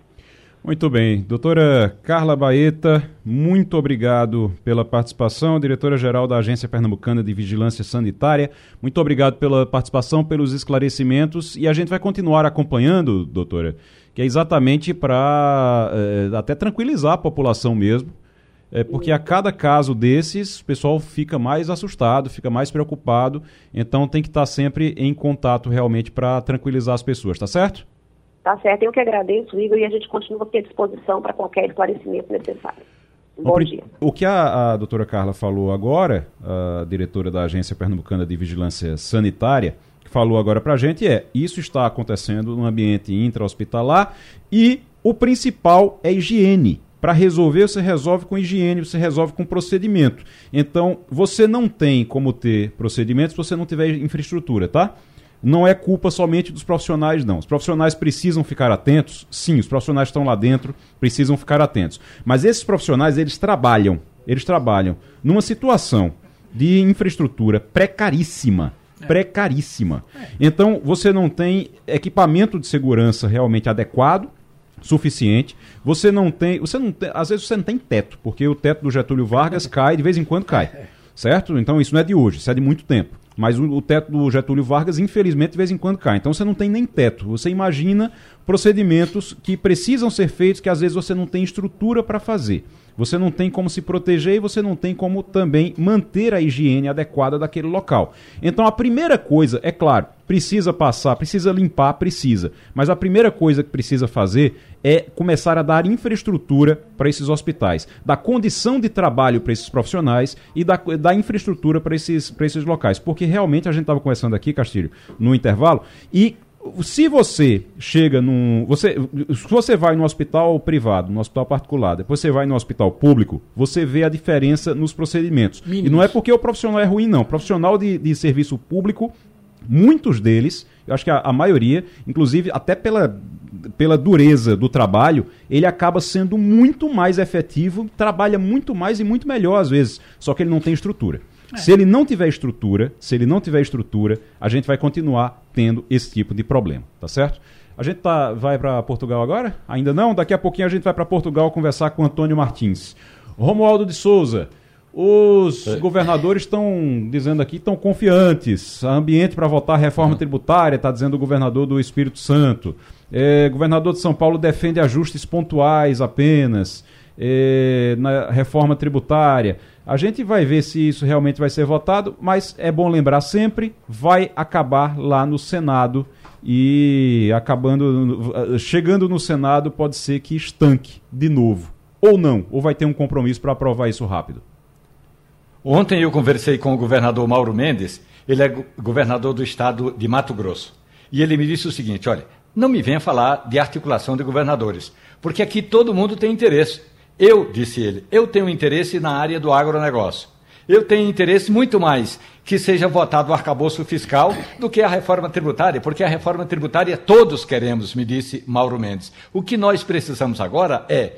Muito bem. Doutora Carla Baeta, muito obrigado pela participação, diretora-geral da Agência Pernambucana de Vigilância Sanitária. Muito obrigado pela participação, pelos esclarecimentos e a gente vai continuar acompanhando, doutora, que é exatamente para é, até tranquilizar a população mesmo, é, porque a cada caso desses, o pessoal fica mais assustado, fica mais preocupado, então tem que estar sempre em contato realmente para tranquilizar as pessoas, tá certo? Tá certo, eu que agradeço, Igor, e a gente continua aqui à disposição para qualquer esclarecimento necessário. Bom o, dia. O que a, a doutora Carla falou agora, a diretora da Agência Pernambucana de Vigilância Sanitária, que falou agora para a gente é, isso está acontecendo no ambiente intra-hospitalar e o principal é higiene. Para resolver, você resolve com higiene, você resolve com procedimento. Então, você não tem como ter procedimentos se você não tiver infraestrutura, tá? Não é culpa somente dos profissionais, não. Os profissionais precisam ficar atentos, sim, os profissionais estão lá dentro, precisam ficar atentos. Mas esses profissionais, eles trabalham, eles trabalham numa situação de infraestrutura precaríssima. É. Precaríssima. É. Então, você não tem equipamento de segurança realmente adequado, suficiente. Você não tem. Você não tem. Às vezes você não tem teto, porque o teto do Getúlio Vargas *laughs* cai, de vez em quando cai. É. Certo? Então isso não é de hoje, isso é de muito tempo. Mas o, o, teto do Getúlio Vargas, infelizmente, de vez em quando cai. Então você não tem nem teto. Você imagina procedimentos que precisam ser feitos que às vezes você não tem estrutura para fazer. Você não tem como se proteger e você não tem como também manter a higiene adequada daquele local. Então a primeira coisa, é claro, precisa passar, precisa limpar, precisa. Mas a primeira coisa que precisa fazer é começar a dar infraestrutura para esses hospitais, dar condição de trabalho para esses profissionais e dar, dar infraestrutura para esses, esses locais. Porque realmente a gente estava conversando aqui, Castilho, no intervalo, e se você chega num. Você, se você vai no hospital privado, no hospital particular, depois você vai no hospital público, você vê a diferença nos procedimentos. Mínimos. E não é porque o profissional é ruim, não. O profissional de, de serviço público, muitos deles, eu acho que a, a maioria, inclusive até pela, pela dureza do trabalho, ele acaba sendo muito mais efetivo, trabalha muito mais e muito melhor às vezes, só que ele não tem estrutura. É. Se ele não tiver estrutura, se ele não tiver estrutura, a gente vai continuar tendo esse tipo de problema, tá certo? A gente tá, vai para Portugal agora? Ainda não? Daqui a pouquinho a gente vai para Portugal conversar com Antônio Martins. Romualdo de Souza, os é. governadores estão dizendo aqui, estão confiantes. Ambiente para votar reforma uhum. tributária, está dizendo o governador do Espírito Santo. É, governador de São Paulo defende ajustes pontuais apenas é, na reforma tributária. A gente vai ver se isso realmente vai ser votado, mas é bom lembrar sempre, vai acabar lá no Senado e acabando chegando no Senado pode ser que estanque de novo ou não, ou vai ter um compromisso para aprovar isso rápido. Ontem eu conversei com o governador Mauro Mendes, ele é governador do estado de Mato Grosso. E ele me disse o seguinte: olha, não me venha falar de articulação de governadores, porque aqui todo mundo tem interesse. Eu, disse ele, eu tenho interesse na área do agronegócio. Eu tenho interesse muito mais que seja votado o arcabouço fiscal do que a reforma tributária, porque a reforma tributária todos queremos, me disse Mauro Mendes. O que nós precisamos agora é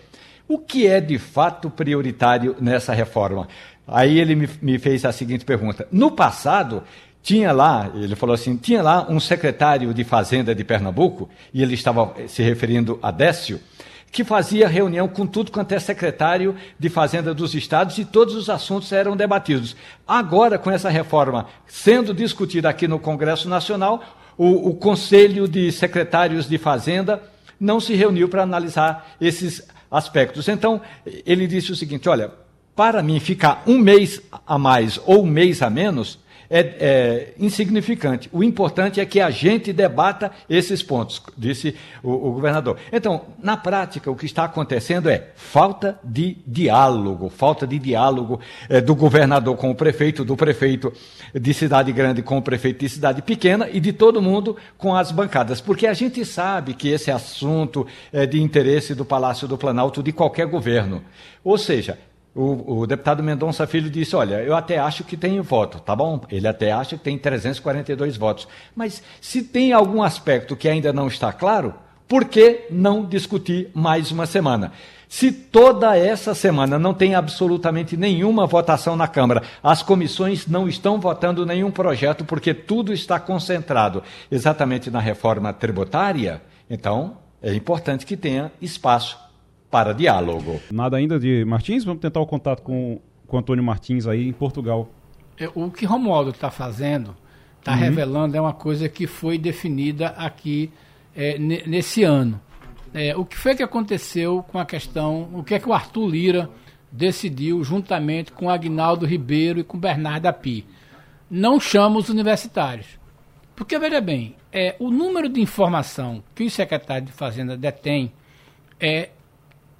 o que é de fato prioritário nessa reforma. Aí ele me, me fez a seguinte pergunta: no passado, tinha lá, ele falou assim, tinha lá um secretário de Fazenda de Pernambuco, e ele estava se referindo a Décio, que fazia reunião com tudo quanto é secretário de Fazenda dos estados e todos os assuntos eram debatidos. Agora, com essa reforma sendo discutida aqui no Congresso Nacional, o, o Conselho de Secretários de Fazenda não se reuniu para analisar esses aspectos. Então, ele disse o seguinte: olha, para mim, ficar um mês a mais ou um mês a menos é, é, insignificante. O importante é que a gente debata esses pontos, disse o, o, governador. Então, na prática, o que está acontecendo é falta de diálogo, falta de diálogo é, do governador com o prefeito, do prefeito de cidade grande com o prefeito de cidade pequena e de todo mundo com as bancadas. Porque a gente sabe que esse assunto é de interesse do Palácio do Planalto de qualquer governo. Ou seja, o, o, deputado Mendonça Filho disse: Olha, eu até acho que tem voto, tá bom? Ele até acha que tem 342 votos. Mas se tem algum aspecto que ainda não está claro, por que não discutir mais uma semana? Se toda essa semana não tem absolutamente nenhuma votação na Câmara, as comissões não estão votando nenhum projeto porque tudo está concentrado exatamente na reforma tributária, então é importante que tenha espaço para diálogo. Nada ainda de Martins? Vamos tentar o contato com, com Antônio Martins aí em Portugal. É, o que Romualdo está fazendo, está uhum. revelando, é uma coisa que foi definida aqui é, nesse ano. É, o que foi que aconteceu com a questão, o que é que o Arthur Lira decidiu juntamente com Agnaldo Ribeiro e com Bernardo Api? Não chama os universitários. Porque, veja bem, é, o número de informação que o secretário de Fazenda detém é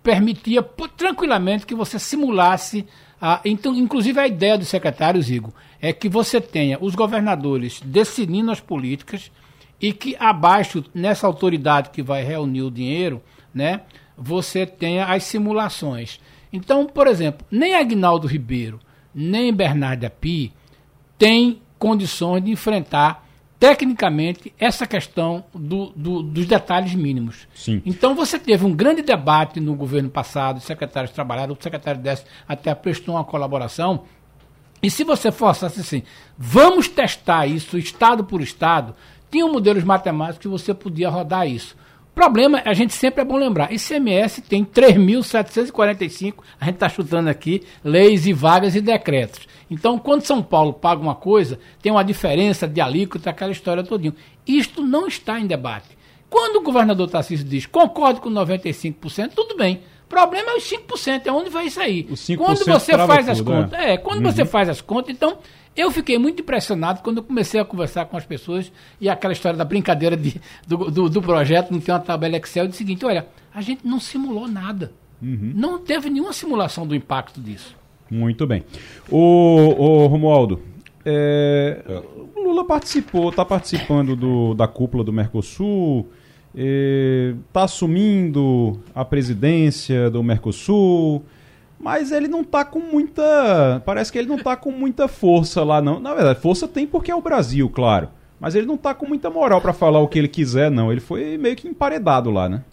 permitia tranquilamente que você simulasse. A, então, inclusive a ideia dos secretários, Igor, é que você tenha os governadores decidindo as políticas e que abaixo, nessa autoridade que vai reunir o dinheiro, né, você tenha as simulações. Então, por exemplo, nem Agnaldo Ribeiro, nem Bernardo Api têm condições de enfrentar tecnicamente essa questão do, do, dos detalhes mínimos. Sim. Então você teve um grande debate no governo passado, os secretários trabalharam, o secretário desse até prestou uma colaboração. E se você forçasse assim, vamos testar isso estado por estado, tinha modelos matemáticos que você podia rodar isso problema, a gente sempre é bom lembrar, ICMS tem 3.745, a gente está chutando aqui, leis e vagas e decretos. Então, quando São Paulo paga uma coisa, tem uma diferença de alíquota, aquela história todinha. Isto não está em debate. Quando o governador Tarcísio diz, concordo com 95%, tudo bem. O problema é os 5%, é onde vai sair. Quando você faz as contas, é, é quando uhum. você faz as contas, então eu fiquei muito impressionado quando eu comecei a conversar com as pessoas e aquela história da brincadeira de, do, do, do, projeto, não tem uma tabela Excel, de seguinte, olha, a gente não simulou nada. Uhum. Não teve nenhuma simulação do impacto disso. Muito bem. O, o Romualdo, é, o Lula participou, está participando do, da cúpula do Mercosul, está é, assumindo a presidência do Mercosul, mas ele não tá com muita. Parece que ele não tá com muita força lá, não. Na verdade, força tem porque é o Brasil, claro. Mas ele não tá com muita moral para falar o que ele quiser, não. Ele foi meio que emparedado lá, né?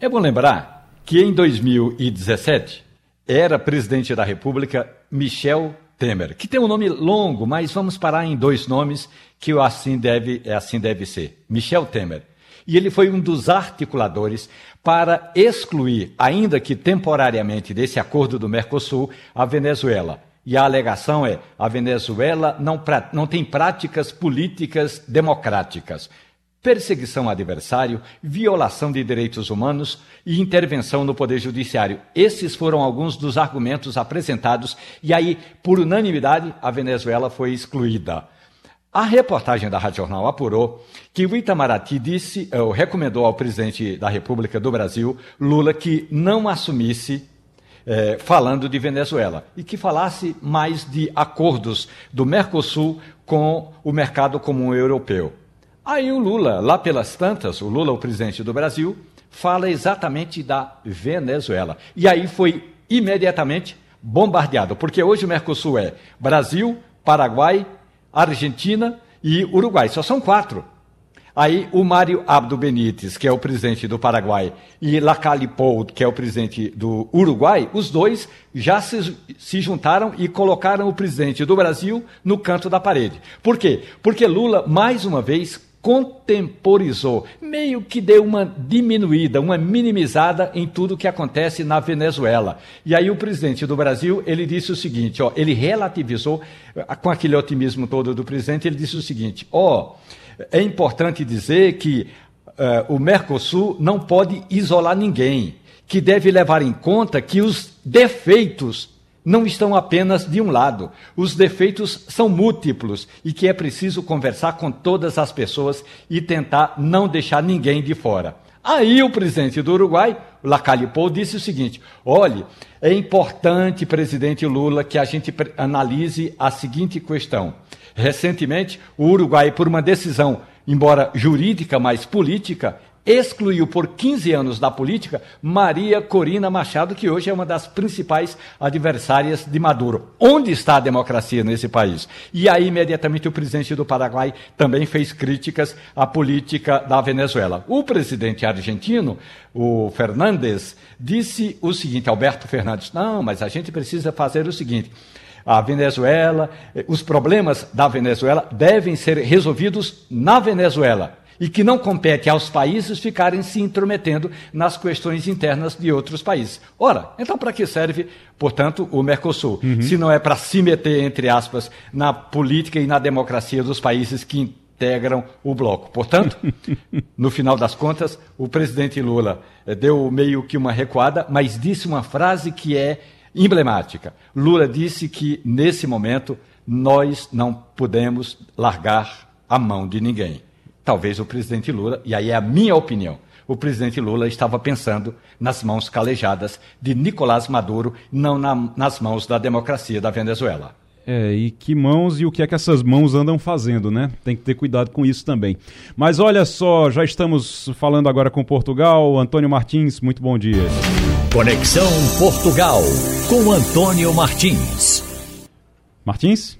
É bom lembrar que em 2017 era presidente da República Michel Temer, que tem um nome longo, mas vamos parar em dois nomes que assim deve, assim deve ser. Michel Temer. E ele foi um dos articuladores para excluir, ainda que temporariamente, desse acordo do Mercosul, a Venezuela. E a alegação é: a Venezuela não, não tem práticas políticas democráticas. Perseguição a adversário, violação de direitos humanos e intervenção no Poder Judiciário. Esses foram alguns dos argumentos apresentados, e aí, por unanimidade, a Venezuela foi excluída. A reportagem da Rádio Jornal apurou que o Itamaraty disse, ou recomendou ao presidente da República do Brasil, Lula, que não assumisse é, falando de Venezuela e que falasse mais de acordos do Mercosul com o mercado comum europeu. Aí o Lula, lá pelas tantas, o Lula, o presidente do Brasil, fala exatamente da Venezuela. E aí foi imediatamente bombardeado, porque hoje o Mercosul é Brasil, Paraguai, Argentina e Uruguai. Só são quatro. Aí o Mário Abdo Benítez, que é o presidente do Paraguai, e Lacalle Pou, que é o presidente do Uruguai, os dois já se, se juntaram e colocaram o presidente do Brasil no canto da parede. Por quê? Porque Lula, mais uma vez, contemporizou, meio que deu uma diminuída, uma minimizada em tudo que acontece na Venezuela. E aí o presidente do Brasil, ele disse o seguinte, ó, ele relativizou com aquele otimismo todo do presidente, ele disse o seguinte, ó, é importante dizer que uh, o Mercosul não pode isolar ninguém que deve levar em conta que os defeitos não estão apenas de um lado. Os defeitos são múltiplos e que é preciso conversar com todas as pessoas e tentar não deixar ninguém de fora. Aí o presidente do Uruguai, Lacalle Pou, disse o seguinte: olhe, é importante, presidente Lula, que a gente analise a seguinte questão. Recentemente, o Uruguai, por uma decisão, embora jurídica, mas política, excluiu por 15 anos da política Maria Corina Machado, que hoje é uma das principais adversárias de Maduro. Onde está a democracia nesse país? E aí, imediatamente, o presidente do Paraguai também fez críticas à política da Venezuela. O presidente argentino, o Fernandes, disse o seguinte: Alberto Fernandes, não, mas a gente precisa fazer o seguinte a Venezuela, eh, os problemas da Venezuela devem ser resolvidos na Venezuela e que não compete aos países ficarem se intrometendo nas questões internas de outros países. Ora, então para que serve, portanto, o Mercosul? Uhum. Se não é para se meter, entre aspas, na política e na democracia dos países que integram o bloco. Portanto, *laughs* no final das contas, o presidente Lula eh, deu meio que uma recuada, mas disse uma frase que é emblemática. Lula disse que, nesse momento, nós não podemos largar a mão de ninguém talvez o presidente Lula, e aí é a minha opinião, o presidente Lula estava pensando nas mãos calejadas de Nicolás Maduro, não na, nas mãos da democracia da Venezuela. É, e que mãos e o que é que essas mãos andam fazendo, né? Tem que ter cuidado com isso também. Mas olha só, já estamos falando agora com Portugal. Antônio Martins, muito bom dia. Conexão Portugal, com Antônio Martins. Martins?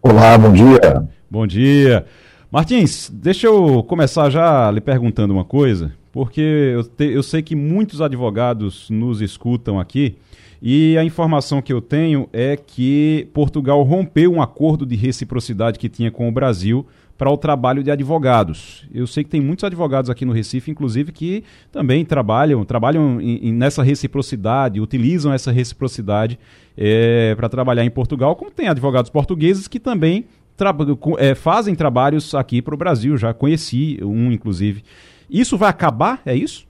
Olá, bom dia. Bom dia. Martins, deixa eu começar já lhe perguntando uma coisa, porque eu, te, eu sei que muitos advogados nos escutam aqui e a informação que eu tenho é que Portugal rompeu um acordo de reciprocidade que tinha com o Brasil para o trabalho de advogados. Eu sei que tem muitos advogados aqui no Recife, inclusive, que também trabalham, trabalham em, nessa reciprocidade, utilizam essa reciprocidade é, para trabalhar em Portugal, como tem advogados portugueses que também tra é, fazem trabalhos aqui para o Brasil, já conheci um, inclusive. Isso vai acabar? É isso?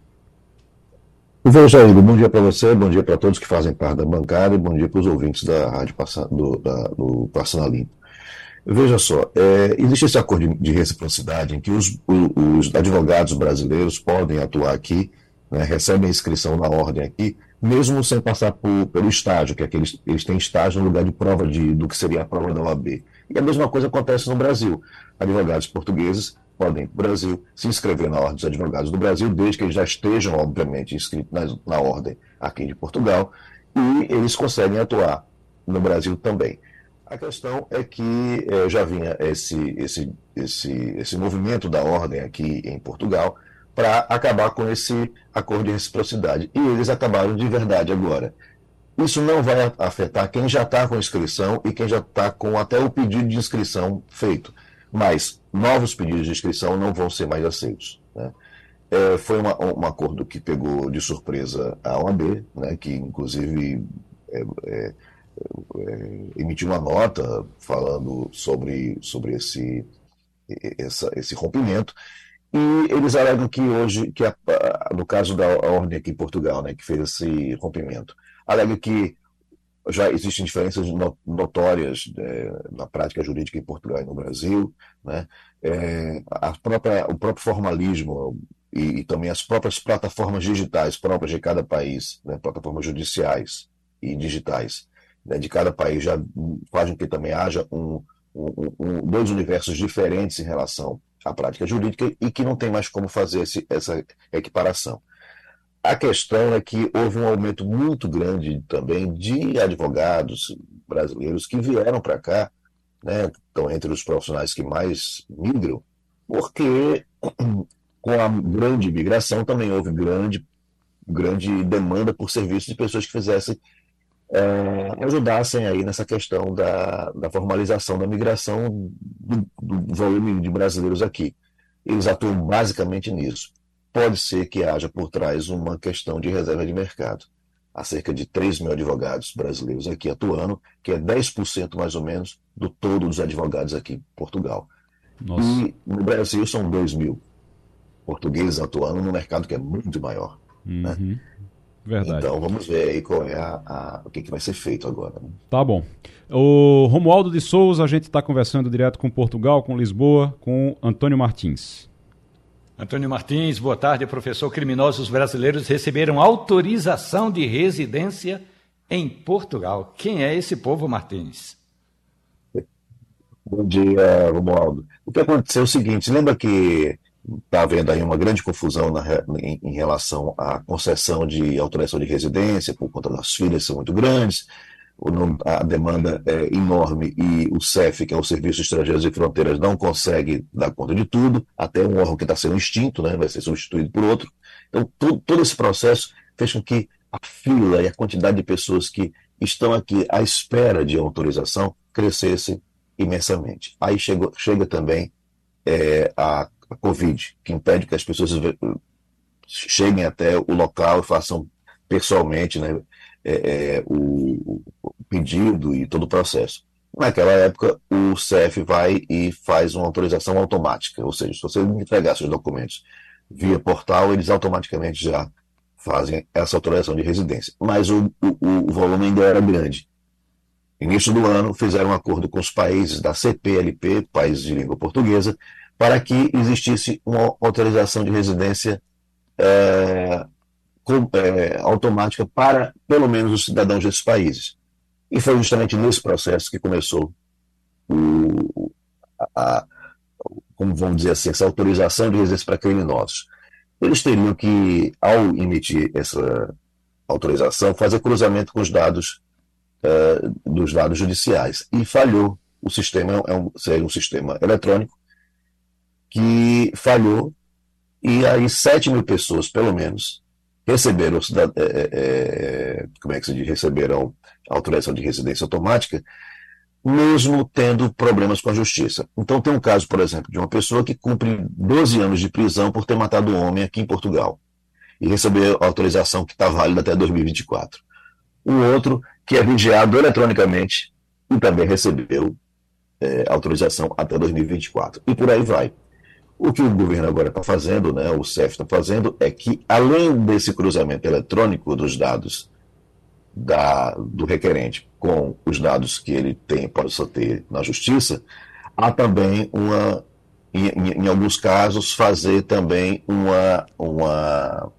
Veja aí, bom dia para você, bom dia para todos que fazem parte da bancada e bom dia para os ouvintes da Rádio do, do Passando Limpo. Veja só, é, existe esse acordo de, de reciprocidade em que os, os, advogados brasileiros podem atuar aqui, né, recebem inscrição na ordem aqui, mesmo sem passar por, pelo estágio, que é que eles, eles têm estágio no lugar de prova de, do que seria a prova da OAB. E a mesma coisa acontece no Brasil. Advogados portugueses podem, no Brasil, se inscrever na Ordem dos Advogados do Brasil, desde que eles já estejam, obviamente, inscritos na, na Ordem aqui de Portugal, e eles conseguem atuar no Brasil também. A questão é que é, já vinha esse, esse, esse, esse movimento da Ordem aqui em Portugal para acabar com esse acordo de reciprocidade. E eles acabaram de verdade agora. Isso não vai afetar quem já está com inscrição e quem já está com até o pedido de inscrição feito. Mas novos pedidos de inscrição não vão ser mais aceitos. Né? É, foi uma, um acordo que pegou de surpresa a OAB, né, que inclusive é, é, é, emitiu uma nota falando sobre, sobre esse, essa, esse rompimento. E eles alegam que hoje, que a, no caso da ordem aqui em Portugal, né, que fez esse rompimento, alega que já existem diferenças notórias é, na prática jurídica em Portugal e no Brasil, né? É, a própria, o próprio formalismo e, e, também as próprias plataformas digitais próprias de cada país, né? plataformas judiciais e digitais né? de cada país já fazem que também haja um, um, um, dois universos diferentes em relação à prática jurídica e que não tem mais como fazer esse, essa equiparação. A questão é que houve um aumento muito grande também de advogados brasileiros que vieram para cá, né, estão entre os profissionais que mais migram, porque *clears throat* com a grande migração também houve grande, grande demanda por serviços de pessoas que fizessem, é, ajudassem aí nessa questão da, da formalização da migração do, do volume de brasileiros aqui. Eles atuam basicamente nisso pode ser que haja por trás uma questão de reserva de mercado. Há cerca de 3 mil advogados brasileiros aqui atuando, que é 10% mais ou menos do todo dos advogados aqui em Portugal. Nossa. E no Brasil são 2 mil portugueses atuando no mercado que é muito maior. Né? Uhum. Né? Verdade. Então vamos ver aí qual é a, a o que, que vai ser feito agora. Né? Tá bom. O Romualdo de Souza, a gente está conversando direto com Portugal, com Lisboa, com Antônio Martins. Antônio Martins, boa tarde, professor. Criminosos brasileiros receberam autorização de residência em Portugal. Quem é esse povo, Martins? Bom dia, Romualdo. O que aconteceu é o seguinte: lembra que está havendo aí uma grande confusão na, em, em, relação à concessão de autorização de residência, por conta das filhas são muito grandes, a demanda é enorme e o CEF, que é o Serviço Estrangeiros e Fronteiras, não consegue dar conta de tudo, até um órgão que está sendo extinto, né, vai ser substituído por outro. Então, todo, esse processo fez com que a fila e a quantidade de pessoas que estão aqui à espera de autorização crescesse imensamente. Aí chega, chega também é, a, a Covid, que impede que as pessoas cheguem até o local e façam pessoalmente né, é, é, o, o, pedido e todo o processo. Naquela época, o CEF vai e faz uma autorização automática, ou seja, se você entregar seus documentos via portal, eles automaticamente já fazem essa autorização de residência. Mas o, o, o volume ainda era grande. Início do ano, fizeram um acordo com os países da CPLP, países de língua portuguesa, para que existisse uma autorização de residência é, é, automática para, pelo menos, os cidadãos desses países. E foi justamente nesse processo que começou o, a, como vamos dizer assim, essa autorização de residência para criminosos eles teriam que, ao emitir essa autorização, fazer cruzamento com os dados uh, dos dados judiciais. E falhou. O sistema é um, seria um sistema eletrônico que falhou e aí 7 mil pessoas, pelo menos, receberam, é, é, como é que se diz, receberam autorização de residência automática mesmo tendo problemas com a justiça. Então, tem um caso, por exemplo, de uma pessoa que cumpre 12 anos de prisão por ter matado um homem aqui em Portugal e recebeu autorização que está válida até 2024. Um outro que é vigiado eletronicamente e também recebeu é, autorização até 2024. E por aí vai. O que o governo agora está fazendo, né, o CEF está fazendo, é que, além desse cruzamento eletrônico dos dados da, do requerente com os dados que ele tem, possa ter na justiça, há também uma, em, em, alguns casos, fazer também uma, uma,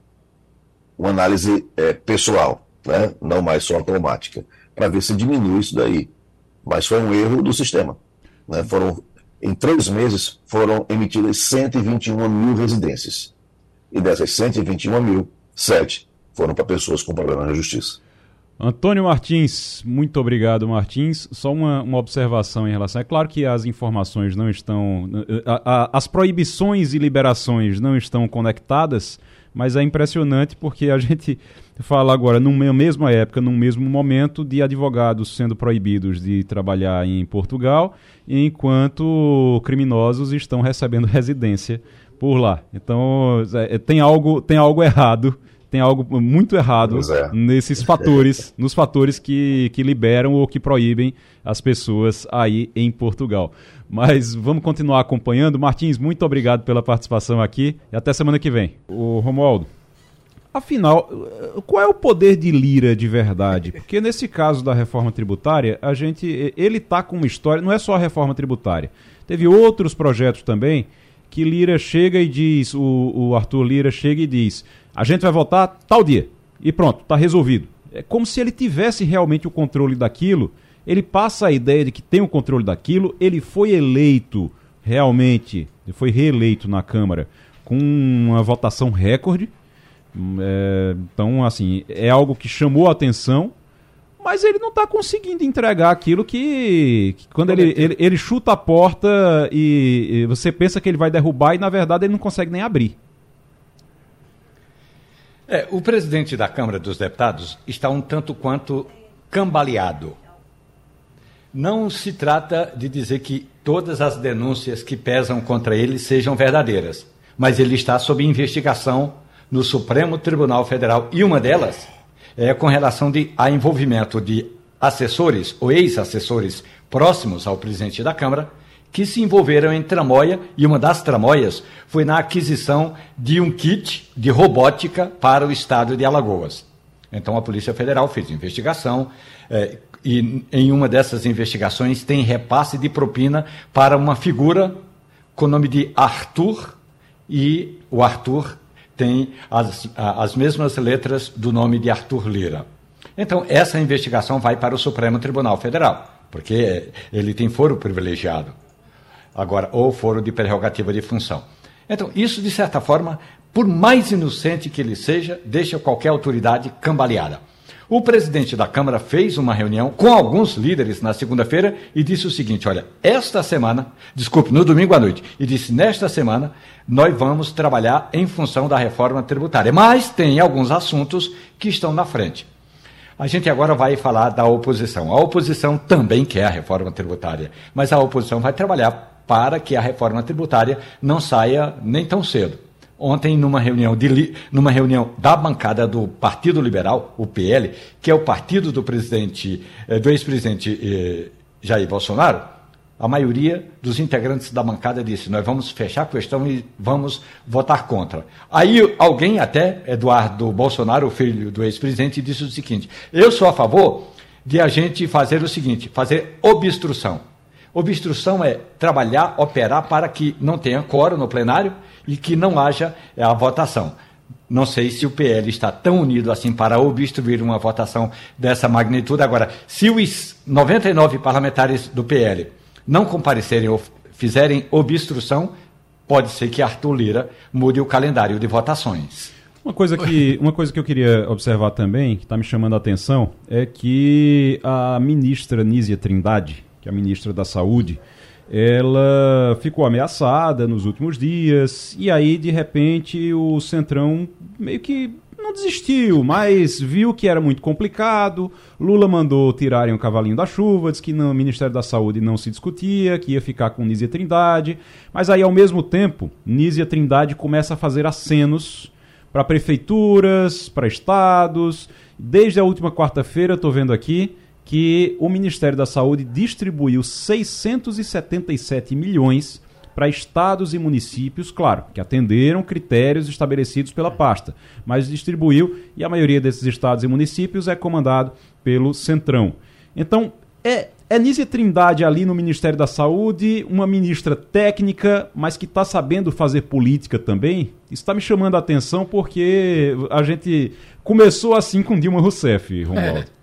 uma análise é, pessoal, né? não mais só automática, para ver se diminui isso daí. Mas foi um erro do sistema. Né? Foram, em três meses foram emitidas 121 mil residências. E dessas 121 mil, sete foram para pessoas com problemas na justiça. Antônio Martins, muito obrigado, Martins. Só uma, uma observação em relação. É claro que as informações não estão. A, a, as proibições e liberações não estão conectadas, mas é impressionante porque a gente fala agora, numa mesma época, num mesmo momento, de advogados sendo proibidos de trabalhar em Portugal, enquanto criminosos estão recebendo *laughs* residência por lá. Então, é, tem, algo, tem algo errado tem algo muito errado é. nesses fatores, *laughs* nos fatores que, que liberam ou que proíbem as pessoas aí em Portugal. Mas vamos continuar acompanhando. Martins, muito obrigado pela participação aqui e até semana que vem. O Romualdo. Afinal, qual é o poder de Lira de verdade? Porque nesse caso da reforma tributária, a gente ele tá com uma história, não é só a reforma tributária. Teve outros projetos também que Lira chega e diz, o, o Arthur Lira chega e diz: a gente vai votar tal dia. E pronto, está resolvido. É como se ele tivesse realmente o controle daquilo. Ele passa a ideia de que tem o controle daquilo. Ele foi eleito realmente, ele foi reeleito na Câmara com uma votação recorde. É, então, assim, é algo que chamou a atenção, mas ele não está conseguindo entregar aquilo que, que quando ele, ele, ele, chuta a porta e, e você pensa que ele vai derrubar e na verdade ele não consegue nem abrir. É, o presidente da Câmara dos Deputados está um tanto quanto cambaleado. Não se trata de dizer que todas as denúncias que pesam contra ele sejam verdadeiras, mas ele está sob investigação no Supremo Tribunal Federal e uma delas é com relação de, a envolvimento de assessores ou ex-assessores próximos ao presidente da Câmara que se envolveram em tramóia e uma das tramóias foi na aquisição de um kit de robótica para o estado de Alagoas. Então a Polícia Federal fez investigação é, e em uma dessas investigações tem repasse de propina para uma figura com o nome de Arthur e o Arthur tem as, as mesmas letras do nome de Arthur Lira. Então essa investigação vai para o Supremo Tribunal Federal, porque ele tem foro privilegiado. Agora, ou foro de prerrogativa de função. Então, isso, de certa forma, por mais inocente que ele seja, deixa qualquer autoridade cambaleada. O presidente da Câmara fez uma reunião com alguns líderes na segunda-feira e disse o seguinte: olha, esta semana, desculpe, no domingo à noite, e disse: nesta semana nós vamos trabalhar em função da reforma tributária, mas tem alguns assuntos que estão na frente. A gente agora vai falar da oposição. A oposição também quer a reforma tributária, mas a oposição vai trabalhar para que a reforma tributária não saia nem tão cedo. Ontem, numa reunião, de, numa reunião da bancada do Partido Liberal, o PL, que é o partido do presidente, eh, do ex-presidente eh, Jair Bolsonaro, a maioria dos integrantes da bancada disse: nós vamos fechar a questão e vamos votar contra. Aí alguém, até Eduardo Bolsonaro, filho do ex-presidente, disse o seguinte: eu sou a favor de a gente fazer o seguinte, fazer obstrução. Obstrução é trabalhar, operar para que não tenha quórum no plenário e que não haja é, a votação. Não sei se o PL está tão unido assim para obstruir uma votação dessa magnitude. Agora, se os 99 parlamentares do PL não comparecerem ou fizerem obstrução, pode ser que Arthur Lira mude o calendário de votações. Uma coisa que, uma coisa que eu queria observar também, que está me chamando a atenção, é que a ministra Nízia Trindade, que é a ministra da Saúde, ela ficou ameaçada nos últimos dias e aí de repente o Centrão meio que não desistiu, mas viu que era muito complicado. Lula mandou tirarem o cavalinho da chuva, disse que no Ministério da Saúde não se discutia, que ia ficar com Nízia Trindade. Mas aí, ao mesmo tempo, Nízia Trindade começa a fazer acenos para prefeituras, para estados. Desde a última quarta-feira, estou vendo aqui, que o Ministério da Saúde distribuiu 677 milhões para estados e municípios, claro, que atenderam critérios estabelecidos pela pasta, mas distribuiu e a maioria desses estados e municípios é comandado pelo Centrão. Então, é, é Nízia Trindade ali no Ministério da Saúde, uma ministra técnica, mas que está sabendo fazer política também? Isso está me chamando a atenção porque a gente começou assim com Dilma Rousseff, Romualdo. É.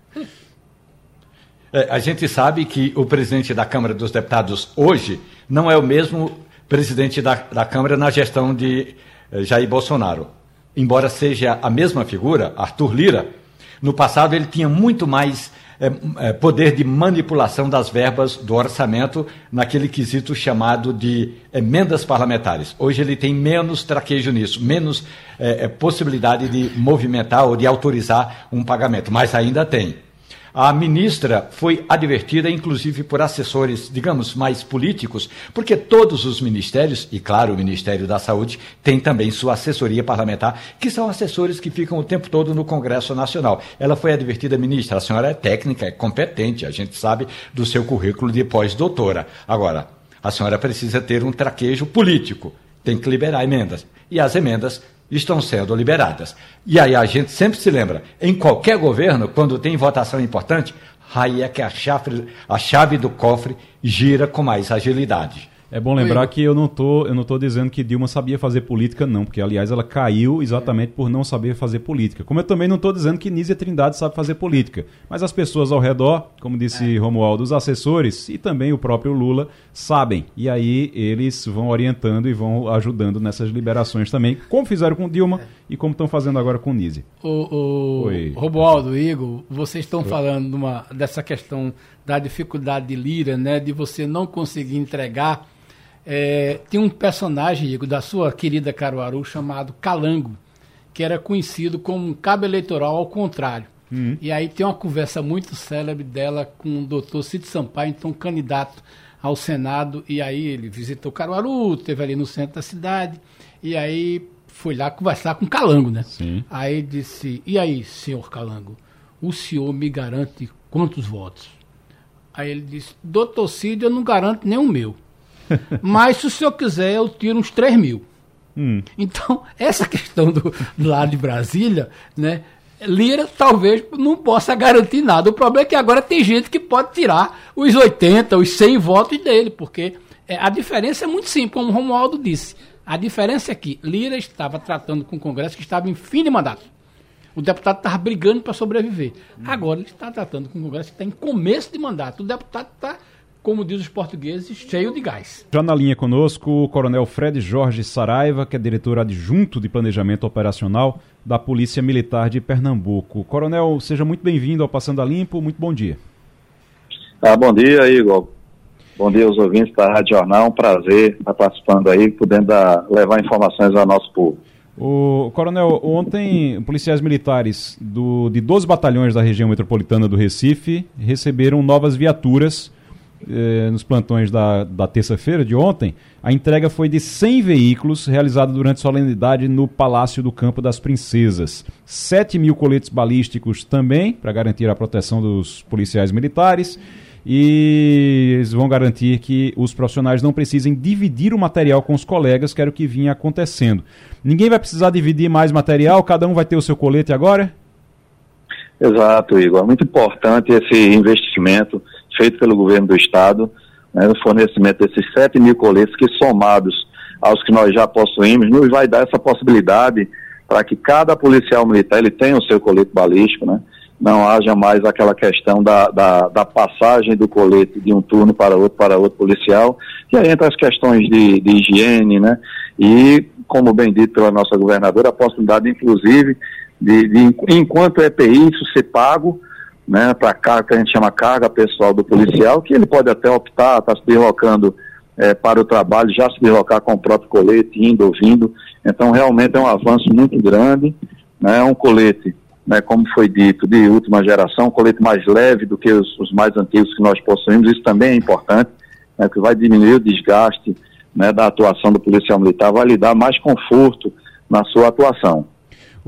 É, a gente sabe que o presidente da Câmara dos Deputados hoje não é o mesmo presidente da, da Câmara na gestão de eh, Jair Bolsonaro. Embora seja a mesma figura, Arthur Lira, no passado ele tinha muito mais é, poder de manipulação das verbas do orçamento naquele quesito chamado de emendas parlamentares. Hoje ele tem menos traquejo nisso, menos possibilidade de movimentar ou de autorizar um pagamento, mas ainda tem. A ministra foi advertida, inclusive por assessores, digamos, mais políticos, porque todos os ministérios, e claro, o Ministério da Saúde, tem também sua assessoria parlamentar, que são assessores que ficam o tempo todo no Congresso Nacional. Ela foi advertida, ministra, a senhora é técnica, é competente, a gente sabe do seu currículo de pós-doutora. Agora, a senhora precisa ter um traquejo político, tem que liberar emendas. E as emendas estão sendo liberadas. E aí a gente sempre se lembra, em qualquer governo, quando tem votação importante, aí é que a chave, a chave do cofre gira com mais agilidade. É bom lembrar Oi. que eu não tô, eu não tô dizendo que Dilma sabia fazer política, não, porque aliás ela caiu exatamente por não saber fazer política. Como eu também não estou dizendo que Nízia Trindade sabe fazer política, mas as pessoas ao redor, como disse é. Romualdo, os assessores e também o próprio Lula sabem. E aí eles vão orientando e vão ajudando nessas liberações também, como fizeram com Dilma é. e como estão fazendo agora com Nízia. O, o Romualdo, Igor, vocês estão falando uma, dessa questão da dificuldade de Lira, né, de você não conseguir entregar é, tinha um personagem, Igor, da sua querida Caruaru, chamado Calango, que era conhecido como um cabo eleitoral ao contrário. Uhum. E aí tem uma conversa muito célebre dela com o doutor Cid Sampaio, então candidato ao Senado, e aí ele visitou Caruaru, esteve ali no centro da cidade, e aí foi lá conversar com Calango, né? Sim. Aí disse, e aí, senhor Calango, o senhor me garante quantos votos? Aí ele disse, doutor Cid, eu não garanto nem o meu. Mas se o senhor quiser, eu tiro uns 3 mil. Hum. Então, essa questão do, do lado de Brasília, né? Lira talvez não possa garantir nada. O problema é que agora tem gente que pode tirar os 80, os 100 votos dele, porque é, a diferença é muito simples, como o Romualdo disse. A diferença é que Lira estava tratando com o Congresso que estava em fim de mandato. O deputado estava brigando para sobreviver. Agora ele está tratando com o Congresso que está em começo de mandato. O deputado está, como diz os portugueses, cheio de gás. Já na linha conosco, o coronel Fred Jorge Saraiva, que é diretor adjunto de Planejamento Operacional da Polícia Militar de Pernambuco. Coronel, seja muito bem-vindo ao Passando a Limpo. Muito bom dia. Ah, bom dia, Igor. Bom dia aos ouvintes da Rádio Jornal, um prazer estar participando aí, podendo dar, levar informações ao nosso público. O Coronel, ontem policiais militares do, de 12 batalhões da região metropolitana do Recife receberam novas viaturas eh, nos plantões da, da terça-feira de ontem. A entrega foi de 100 veículos realizada durante solenidade no Palácio do Campo das Princesas. 7 mil coletes balísticos também, para garantir a proteção dos policiais militares e eles vão garantir que os profissionais não precisem dividir o material com os colegas, que era o que vinha acontecendo. Ninguém vai precisar dividir mais material, cada um vai ter o seu colete agora? Exato, Igor. É muito importante esse investimento feito pelo governo do Estado né, no fornecimento desses 7 mil coletes, que somados aos que nós já possuímos, nos vai dar essa possibilidade para que cada policial militar ele tenha o seu colete balístico, né? não haja mais aquela questão da, da, da, passagem do colete de um turno para outro, para outro policial, e aí entra as questões de, de higiene, né? E, como bem dito pela nossa governadora, a possibilidade, inclusive, de, de enquanto EPI, isso ser pago, né, para carga, que a gente chama carga pessoal do policial, que ele pode até optar, está se deslocando é, para o trabalho, já se deslocar com o próprio colete, indo ou vindo. Então, realmente é um avanço muito grande, né, é um colete né, como foi dito, de última geração, um colete mais leve do que os, os mais antigos que nós possuímos, isso também é importante, né, que vai diminuir o desgaste né, da atuação do policial militar, vai lhe dar mais conforto na sua atuação.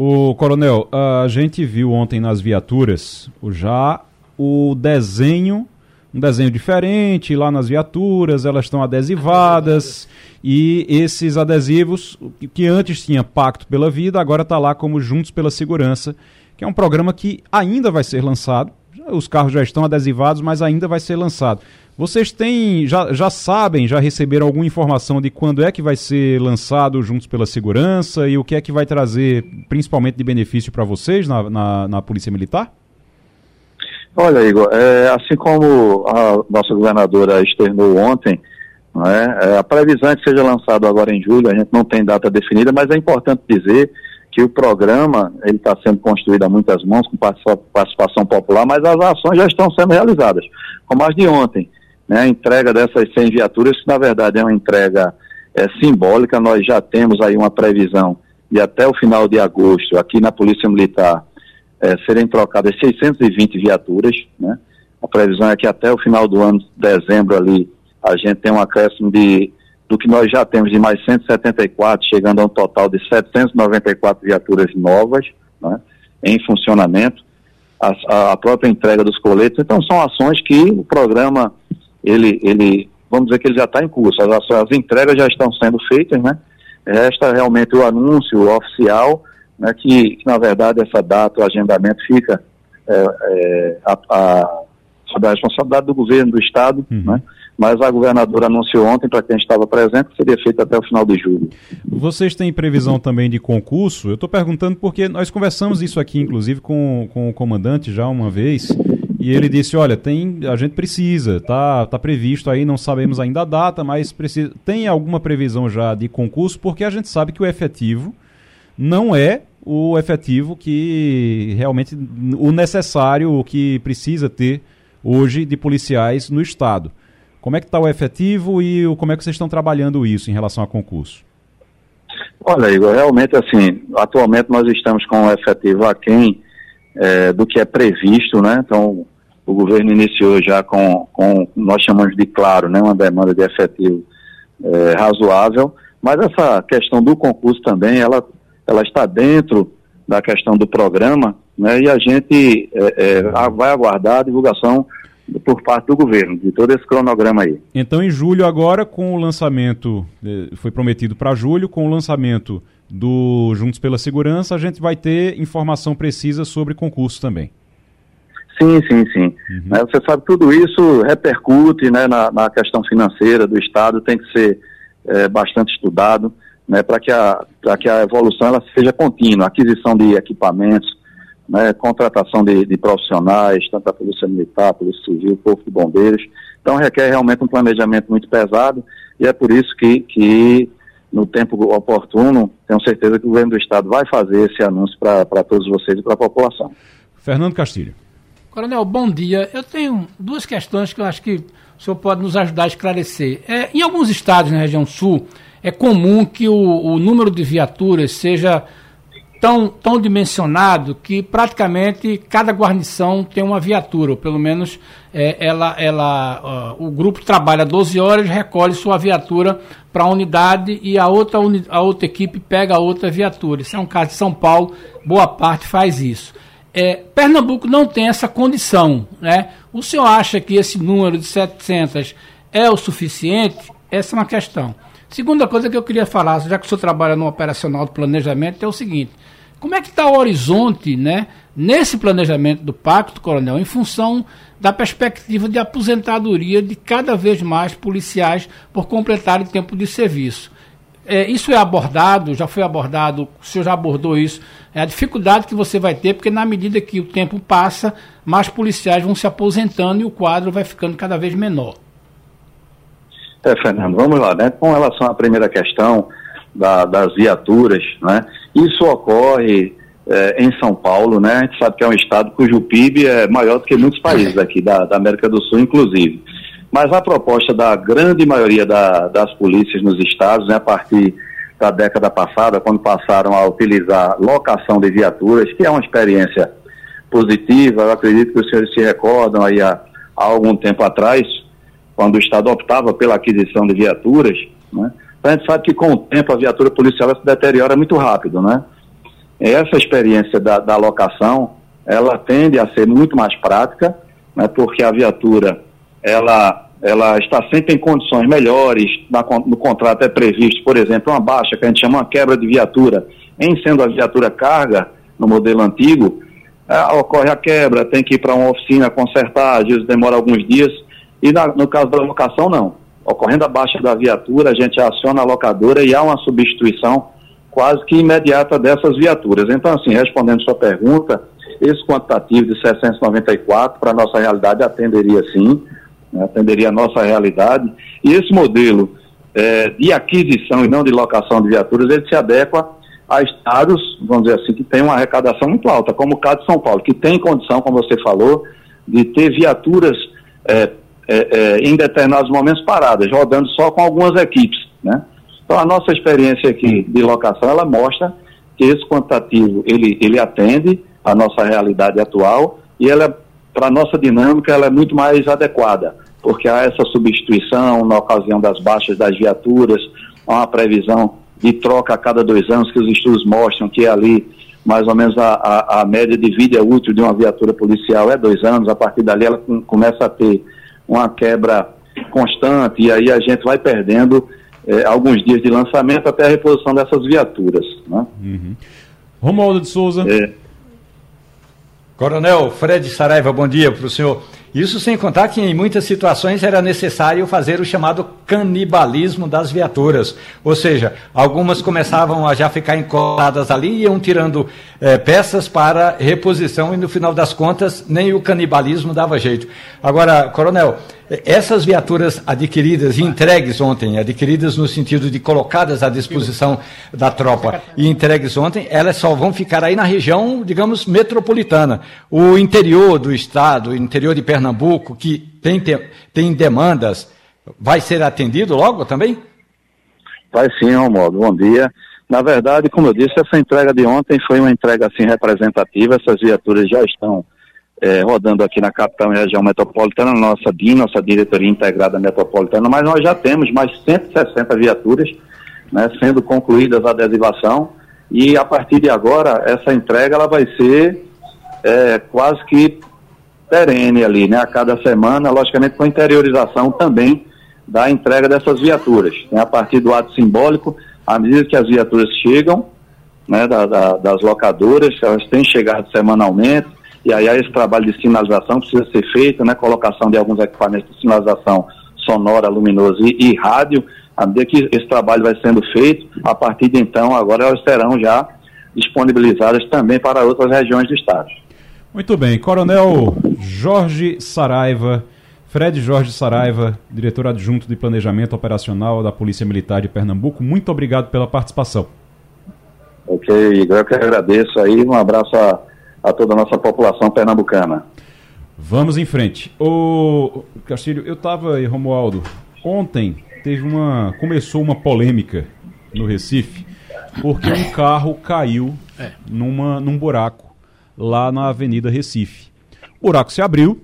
O coronel, a gente viu ontem nas viaturas já o desenho, um desenho diferente lá nas viaturas, elas estão adesivadas e esses adesivos que antes tinha Pacto pela Vida, agora está lá como Juntos pela Segurança que é um programa que ainda vai ser lançado. Os carros já estão adesivados, mas ainda vai ser lançado. Vocês têm, já, já sabem, já receberam alguma informação de quando é que vai ser lançado Juntos pela Segurança e o que é que vai trazer, principalmente de benefício para vocês na, na, na, Polícia Militar? Olha, Igor, é, assim como a nossa governadora externou ontem, é, é, a previsão é que seja lançado agora em julho, a gente não tem data definida, mas é importante dizer que o programa ele está sendo construído a muitas mãos com participação popular, mas as ações já estão sendo realizadas, como as de ontem, né, a entrega dessas 100 viaturas, que na verdade é uma entrega é, simbólica, nós já temos aí uma previsão de até o final de agosto, aqui na Polícia Militar, é, serem trocadas 620 viaturas, né, a previsão é que até o final do ano, dezembro ali, a gente tem um acréscimo de do que nós já temos de mais 174, chegando a um total de 794 viaturas novas né, em funcionamento, a, a, própria entrega dos coletes. Então, são ações que o programa, ele, ele vamos dizer que ele já está em curso, as, as entregas já estão sendo feitas, né? Resta realmente o anúncio oficial, né, que, que na verdade essa data, o agendamento fica é, é, a, a, sob a responsabilidade do governo do Estado, uhum. né? mas a governadora anunciou ontem, para quem estava presente, que seria feito até o final de julho. Vocês têm previsão também de concurso? Eu estou perguntando porque nós conversamos isso aqui, inclusive, com, com o comandante já uma vez, e ele disse, olha, tem, a gente precisa, tá, tá previsto aí, não sabemos ainda a data, mas precisa, tem alguma previsão já de concurso, porque a gente sabe que o efetivo não é o efetivo que realmente, o necessário, o que precisa ter hoje de policiais no Estado. Como é que está o efetivo e como é que vocês estão trabalhando isso em relação a concurso? Olha, Igor, realmente assim, atualmente nós estamos com o efetivo aquém é, do que é previsto, né? Então, o governo iniciou já com, com nós chamamos de claro, né? Uma demanda de efetivo é, razoável, mas essa questão do concurso também, ela, ela está dentro da questão do programa, né? E a gente é, é vai aguardar a divulgação por parte do governo, de todo esse cronograma aí. Então, em julho, agora, com o lançamento, foi prometido para julho, com o lançamento do Juntos pela Segurança, a gente vai ter informação precisa sobre concurso também. Sim, sim, sim. Uhum. Você sabe tudo isso repercute né, na, na, questão financeira do Estado, tem que ser é, bastante estudado né, para que, a, que a evolução ela seja contínua, aquisição de equipamentos, né, contratação de, de, profissionais, tanto da Polícia Militar, Polícia Civil, Corpo de Bombeiros. Então requer realmente um planejamento muito pesado e é por isso que, que no tempo oportuno, tenho certeza que o governo do Estado vai fazer esse anúncio para todos vocês e para a população. Fernando Castilho. Coronel, bom dia. Eu tenho duas questões que eu acho que o senhor pode nos ajudar a esclarecer. É, em alguns estados na região sul, é comum que o, o número de viaturas seja tão, tão dimensionado que praticamente cada guarnição tem uma viatura, ou pelo menos é, ela, ela, uh, o grupo trabalha 12 horas, recolhe sua viatura para a unidade e a outra, a outra equipe pega a outra viatura. Isso é um caso de São Paulo, boa parte faz isso. É, Pernambuco não tem essa condição. Né? O senhor acha que esse número de 700 é o suficiente? Essa é uma questão. Segunda coisa que eu queria falar, já que o senhor trabalha no operacional do planejamento, é o seguinte: como é que está o horizonte, né, nesse planejamento do pacto, coronel, em função da perspectiva de aposentadoria de cada vez mais policiais por completarem tempo de serviço? É, isso é abordado, já foi abordado, o senhor já abordou isso, é a dificuldade que você vai ter, porque na medida que o tempo passa, mais policiais vão se aposentando e o quadro vai ficando cada vez menor. É, Fernando, vamos lá, né? Com relação à primeira questão da, das viaturas, né? Isso ocorre é, em São Paulo, né? A gente sabe que é um estado cujo PIB é maior do que muitos países aqui da, da América do Sul, inclusive. Mas a proposta da grande maioria da, das polícias nos estados, né, a partir da década passada, quando passaram a utilizar locação de viaturas, que é uma experiência positiva, eu acredito que os senhores se recordam aí há, há algum tempo atrás, quando o Estado optava pela aquisição de viaturas, né? Então, a gente sabe que com o tempo a viatura policial se deteriora muito rápido, né? Essa experiência da, da alocação, ela tende a ser muito mais prática, né? Porque a viatura, ela, ela está sempre em condições melhores, na, no contrato é previsto, por exemplo, uma baixa, que a gente chama uma quebra de viatura, em sendo a viatura carga, no modelo antigo, é, ocorre a quebra, tem que ir para uma oficina consertar, às vezes demora alguns dias, e na, no caso da locação, não. Ocorrendo a baixa da viatura, a gente aciona a locadora e há uma substituição quase que imediata dessas viaturas. Então, assim, respondendo sua pergunta, esse quantitativo de 694 para a nossa realidade atenderia sim, né, atenderia a nossa realidade. E esse modelo é, de aquisição e não de locação de viaturas, ele se adequa a estados, vamos dizer assim, que tem uma arrecadação muito alta, como o caso de São Paulo, que tem condição, como você falou, de ter viaturas é, é, é, em determinados momentos paradas, rodando só com algumas equipes, né? Então a nossa experiência aqui de locação, ela mostra que esse quantitativo, ele, ele atende a nossa realidade atual e ela, para a nossa dinâmica, ela é muito mais adequada, porque há essa substituição na ocasião das baixas das viaturas, há uma previsão de troca a cada dois anos, que os estudos mostram que é ali mais ou menos a, a, a média de vida útil de uma viatura policial é dois anos, a partir dali ela com, começa a ter uma quebra constante e aí a gente vai perdendo é, alguns dias de lançamento até a reposição dessas viaturas. Né? Uhum. Romualdo de Souza. É. Coronel Fred Saraiva, bom dia para o senhor. Isso sem contar que em muitas situações era necessário fazer o chamado canibalismo das viaturas. Ou seja, algumas começavam a já ficar encostadas ali e iam tirando é, peças para reposição e no final das contas nem o canibalismo dava jeito. Agora, coronel, essas viaturas adquiridas e entregues ontem, adquiridas no sentido de colocadas à disposição da tropa e entregues ontem, elas só vão ficar aí na região, digamos, metropolitana. O interior do estado, o interior de Pernambuco, que tem, tem demandas, vai ser atendido logo também? Vai sim, Romualdo. Bom dia. Na verdade, como eu disse, essa entrega de ontem foi uma entrega assim representativa. Essas viaturas já estão é, rodando aqui na capital e região metropolitana, nossa DIN, nossa Diretoria Integrada Metropolitana, mas nós já temos mais 160 viaturas né, sendo concluídas a adesivação e a partir de agora essa entrega ela vai ser é, quase que perene ali, né, a cada semana, logicamente com interiorização também da entrega dessas viaturas. Né, a partir do ato simbólico, à medida que as viaturas chegam, né, da, da, das locadoras, elas têm chegado semanalmente, e aí esse trabalho de sinalização precisa ser feito, né, colocação de alguns equipamentos de sinalização sonora, luminosa e, e rádio, à medida que esse trabalho vai sendo feito, a partir de então, agora elas serão já disponibilizadas também para outras regiões do estado. Muito bem, Coronel Jorge Saraiva, Fred Jorge Saraiva, diretor adjunto de Planejamento Operacional da Polícia Militar de Pernambuco, muito obrigado pela participação. Ok, Igor, eu que agradeço aí, um abraço a, a toda a nossa população pernambucana. Vamos em frente. O Castilho, eu estava aí, Romualdo, ontem teve uma. começou uma polêmica no Recife, porque um carro caiu é. numa, num buraco lá na Avenida Recife. O buraco se abriu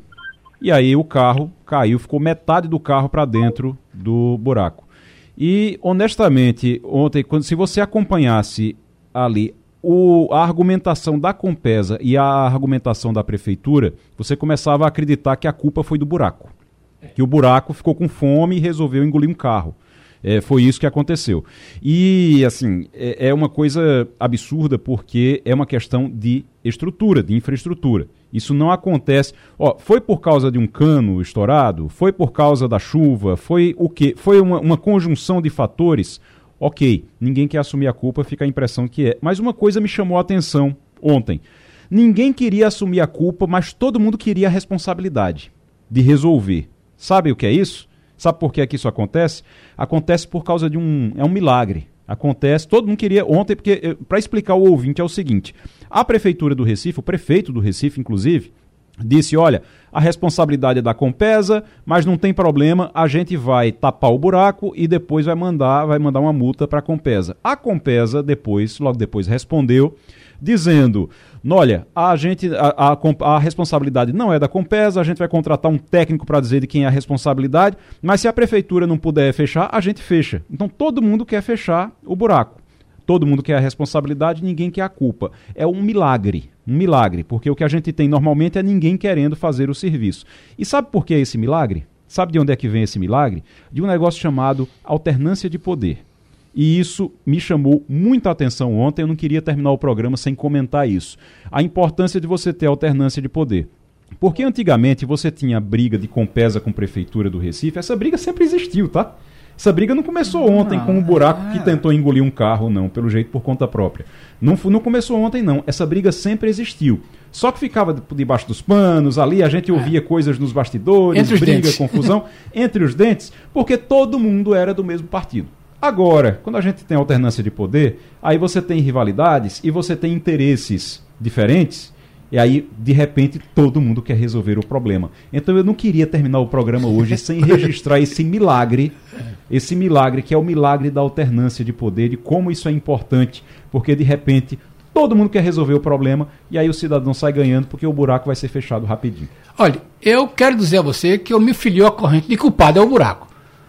e aí o carro caiu, ficou metade do carro para dentro do buraco. E honestamente, ontem, quando se você acompanhasse ali o, a argumentação da Compesa e a argumentação da prefeitura, você começava a acreditar que a culpa foi do buraco. Que o buraco ficou com fome e resolveu engolir um carro. É, foi isso que aconteceu. E, assim, é, é, uma coisa absurda porque é uma questão de estrutura, de infraestrutura. Isso não acontece. Ó, foi por causa de um cano estourado? Foi por causa da chuva? Foi o quê? Foi uma, uma conjunção de fatores? Ok, ninguém quer assumir a culpa, fica a impressão que é. Mas uma coisa me chamou a atenção ontem. Ninguém queria assumir a culpa, mas todo mundo queria a responsabilidade de resolver. Sabe o que é isso? Sabe por que, é que isso acontece? Acontece por causa de um. É um milagre. Acontece, todo mundo queria ontem, porque eh, para explicar o ouvinte é o seguinte: a prefeitura do Recife, o prefeito do Recife, inclusive, disse: olha, a responsabilidade é da Compesa, mas não tem problema, a gente vai tapar o buraco e depois vai mandar, vai mandar uma multa para a Compesa. A Compesa depois, logo depois, respondeu dizendo: olha, a gente a, a, a, responsabilidade não é da Compesa, a gente vai contratar um técnico para dizer de quem é a responsabilidade, mas se a prefeitura não puder fechar, a gente fecha. Então todo mundo quer fechar o buraco. Todo mundo quer a responsabilidade, ninguém quer a culpa. É um milagre, um milagre, porque o que a gente tem normalmente é ninguém querendo fazer o serviço. E sabe por que é esse milagre? Sabe de onde é que vem esse milagre? De um negócio chamado alternância de poder. E isso me chamou muita atenção ontem. Eu não queria terminar o programa sem comentar isso. A importância de você ter alternância de poder. Porque antigamente você tinha briga de Compesa com Prefeitura do Recife. Essa briga sempre existiu, tá? Essa briga não começou ontem com um buraco é. que tentou engolir um carro, não, pelo jeito por conta própria. Não, não começou ontem, não. Essa briga sempre existiu. Só que ficava debaixo dos panos, ali a gente é. ouvia é. coisas nos bastidores, briga, dentes. confusão, *laughs* entre os dentes, porque todo mundo era do mesmo partido. Agora, quando a gente tem alternância de poder, aí você tem rivalidades e você tem interesses diferentes, e aí, de repente, todo mundo quer resolver o problema. Então eu não queria terminar o programa hoje sem registrar esse milagre, esse milagre que é o milagre da alternância de poder, de como isso é importante, porque de repente todo mundo quer resolver o problema e aí o cidadão sai ganhando porque o buraco vai ser fechado rapidinho. Olha, eu quero dizer a você que eu me filiou à corrente de culpado é o buraco.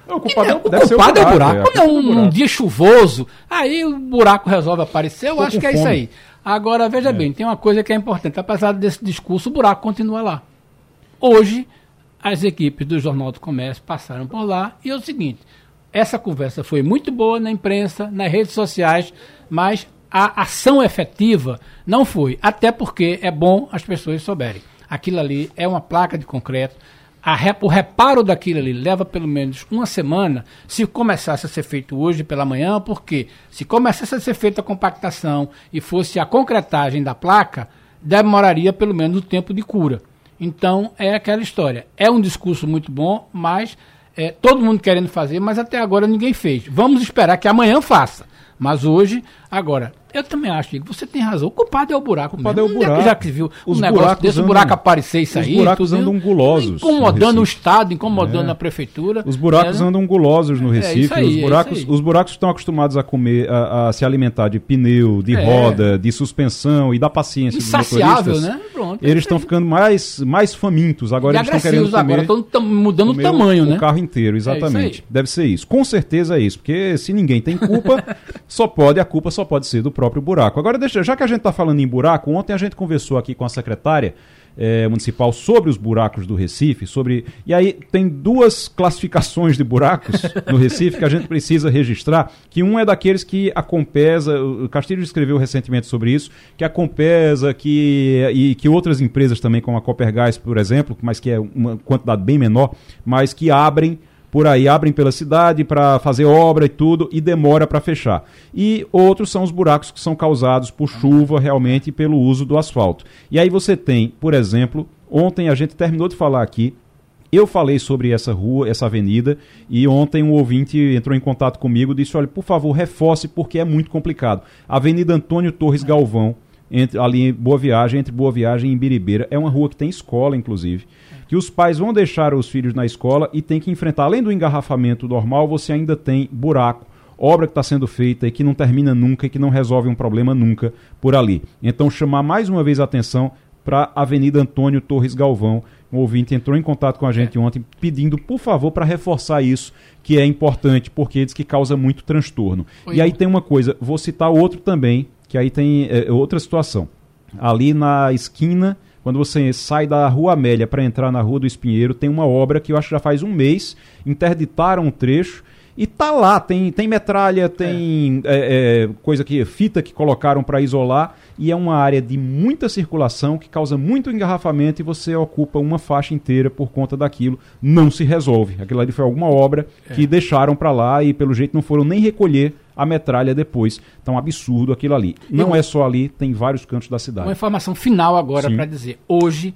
O culpado, não, o culpado é o buraco. É, Quando é um, buraco. um, dia chuvoso, aí o buraco resolve aparecer, eu acho que é fome. isso aí. Agora, veja é. bem, tem uma coisa que é importante. Apesar desse discurso, o buraco continua lá. Hoje, as equipes do Jornal do Comércio passaram por lá e é o seguinte: essa conversa foi muito boa na imprensa, nas redes sociais, mas a ação efetiva não foi. Até porque é bom as pessoas souberem. Aquilo ali é uma placa de concreto Rep, o reparo daquilo ali leva pelo menos uma semana se começasse a ser feito hoje pela manhã, porque se começasse a ser feita a compactação e fosse a concretagem da placa, demoraria pelo menos o tempo de cura. Então é aquela história. É um discurso muito bom, mas é, todo mundo querendo fazer, mas até agora ninguém fez. Vamos esperar que amanhã faça. Mas hoje, agora, eu também acho que você tem razão. O culpado é o buraco. O culpado mesmo. é o buraco. Já que viu os um negócio desse andam, buraco aparecer e sair. Os buracos tudo, andam gulosos. Incomodando o Estado, incomodando é. a prefeitura. Os buracos é, andam gulosos no é, Recife. É, aí, os, buracos, os buracos estão acostumados a comer, a, a se alimentar de pneu, de é. roda, de suspensão e da paciência Insaciável, dos motoristas. né? Pronto, Eles estão ficando mais, mais famintos. Agora e eles estão querendo comer. Agora estão mudando o tamanho, o, né? O carro inteiro, é exatamente. Deve ser isso. Com certeza é isso. Porque se ninguém tem culpa, *laughs* só pode, a culpa só pode ser do próprio buraco. Agora, deixa, já que a gente está falando em buraco, ontem a gente conversou aqui com a secretária é, Municipal sobre os buracos do Recife, sobre. E aí tem duas classificações de buracos no Recife que a gente precisa registrar, que um é daqueles que a Compesa, o Castilho escreveu recentemente sobre isso, que a Compesa que, e que outras empresas também, como a Coppergás, por exemplo, mas que é uma quantidade bem menor, mas que abrem por aí abrem pela cidade para fazer obra e tudo e demora para fechar. E outros são os buracos que são causados por chuva realmente e pelo uso do asfalto. E aí você tem, por exemplo, ontem a gente terminou de falar aqui eu falei sobre essa rua, essa avenida, e ontem um ouvinte entrou em contato comigo e disse: olha, por favor, reforce porque é muito complicado. Avenida Antônio Torres Galvão, entre, ali em Boa Viagem, entre Boa Viagem e Imbiribeira, é uma rua que tem escola, inclusive que os pais vão deixar os filhos na escola e tem que enfrentar, além do engarrafamento normal, você ainda tem buraco, obra que está sendo feita e que não termina nunca e que não resolve um problema nunca por ali. Então, chamar mais uma vez a atenção para a Avenida Antônio Torres Galvão. Um ouvinte entrou em contato com a gente ontem pedindo, por favor, para reforçar isso, que é importante, porque diz que causa muito transtorno. Oi, e aí tem uma coisa, vou citar outro também, que aí tem é, outra situação. Ali na esquina quando você sai da Rua Amélia para entrar na Rua do Espinheiro, tem uma obra que eu acho que já faz um mês, interditaram um trecho e tá lá, tem, tem metralha, tem é. É, é, coisa que fita que colocaram para isolar e é uma área de muita circulação que causa muito engarrafamento e você ocupa uma faixa inteira por conta daquilo, não se resolve. Aquilo ali foi alguma obra é. que deixaram para lá e pelo jeito não foram nem recolher a metralha depois. Então, absurdo aquilo ali. Não é só ali, tem vários cantos da cidade. Uma informação final agora para dizer. Hoje,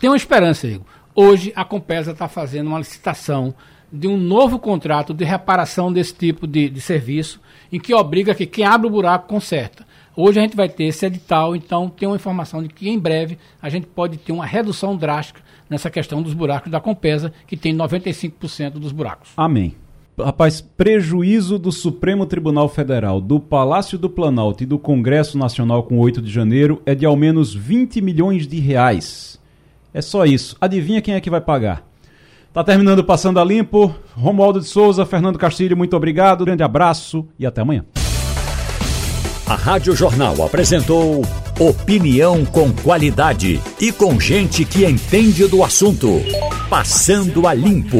tem uma esperança, Igor. Hoje, a Compesa está fazendo uma licitação de um novo contrato de reparação desse tipo de, de serviço, em que obriga que quem abre o buraco conserta. Hoje a gente vai ter esse edital, então tem uma informação de que em breve a gente pode ter uma redução drástica nessa questão dos buracos da Compesa, que tem 95% dos buracos. Amém. Rapaz, prejuízo do Supremo Tribunal Federal, do Palácio do Planalto e do Congresso Nacional com 8 de janeiro é de ao menos 20 milhões de reais. É só isso. Adivinha quem é que vai pagar? Tá terminando Passando a Limpo. Romualdo de Souza, Fernando Castilho, muito obrigado. Grande abraço e até amanhã. A Rádio Jornal apresentou opinião com qualidade e com gente que entende do assunto. Passando a Limpo.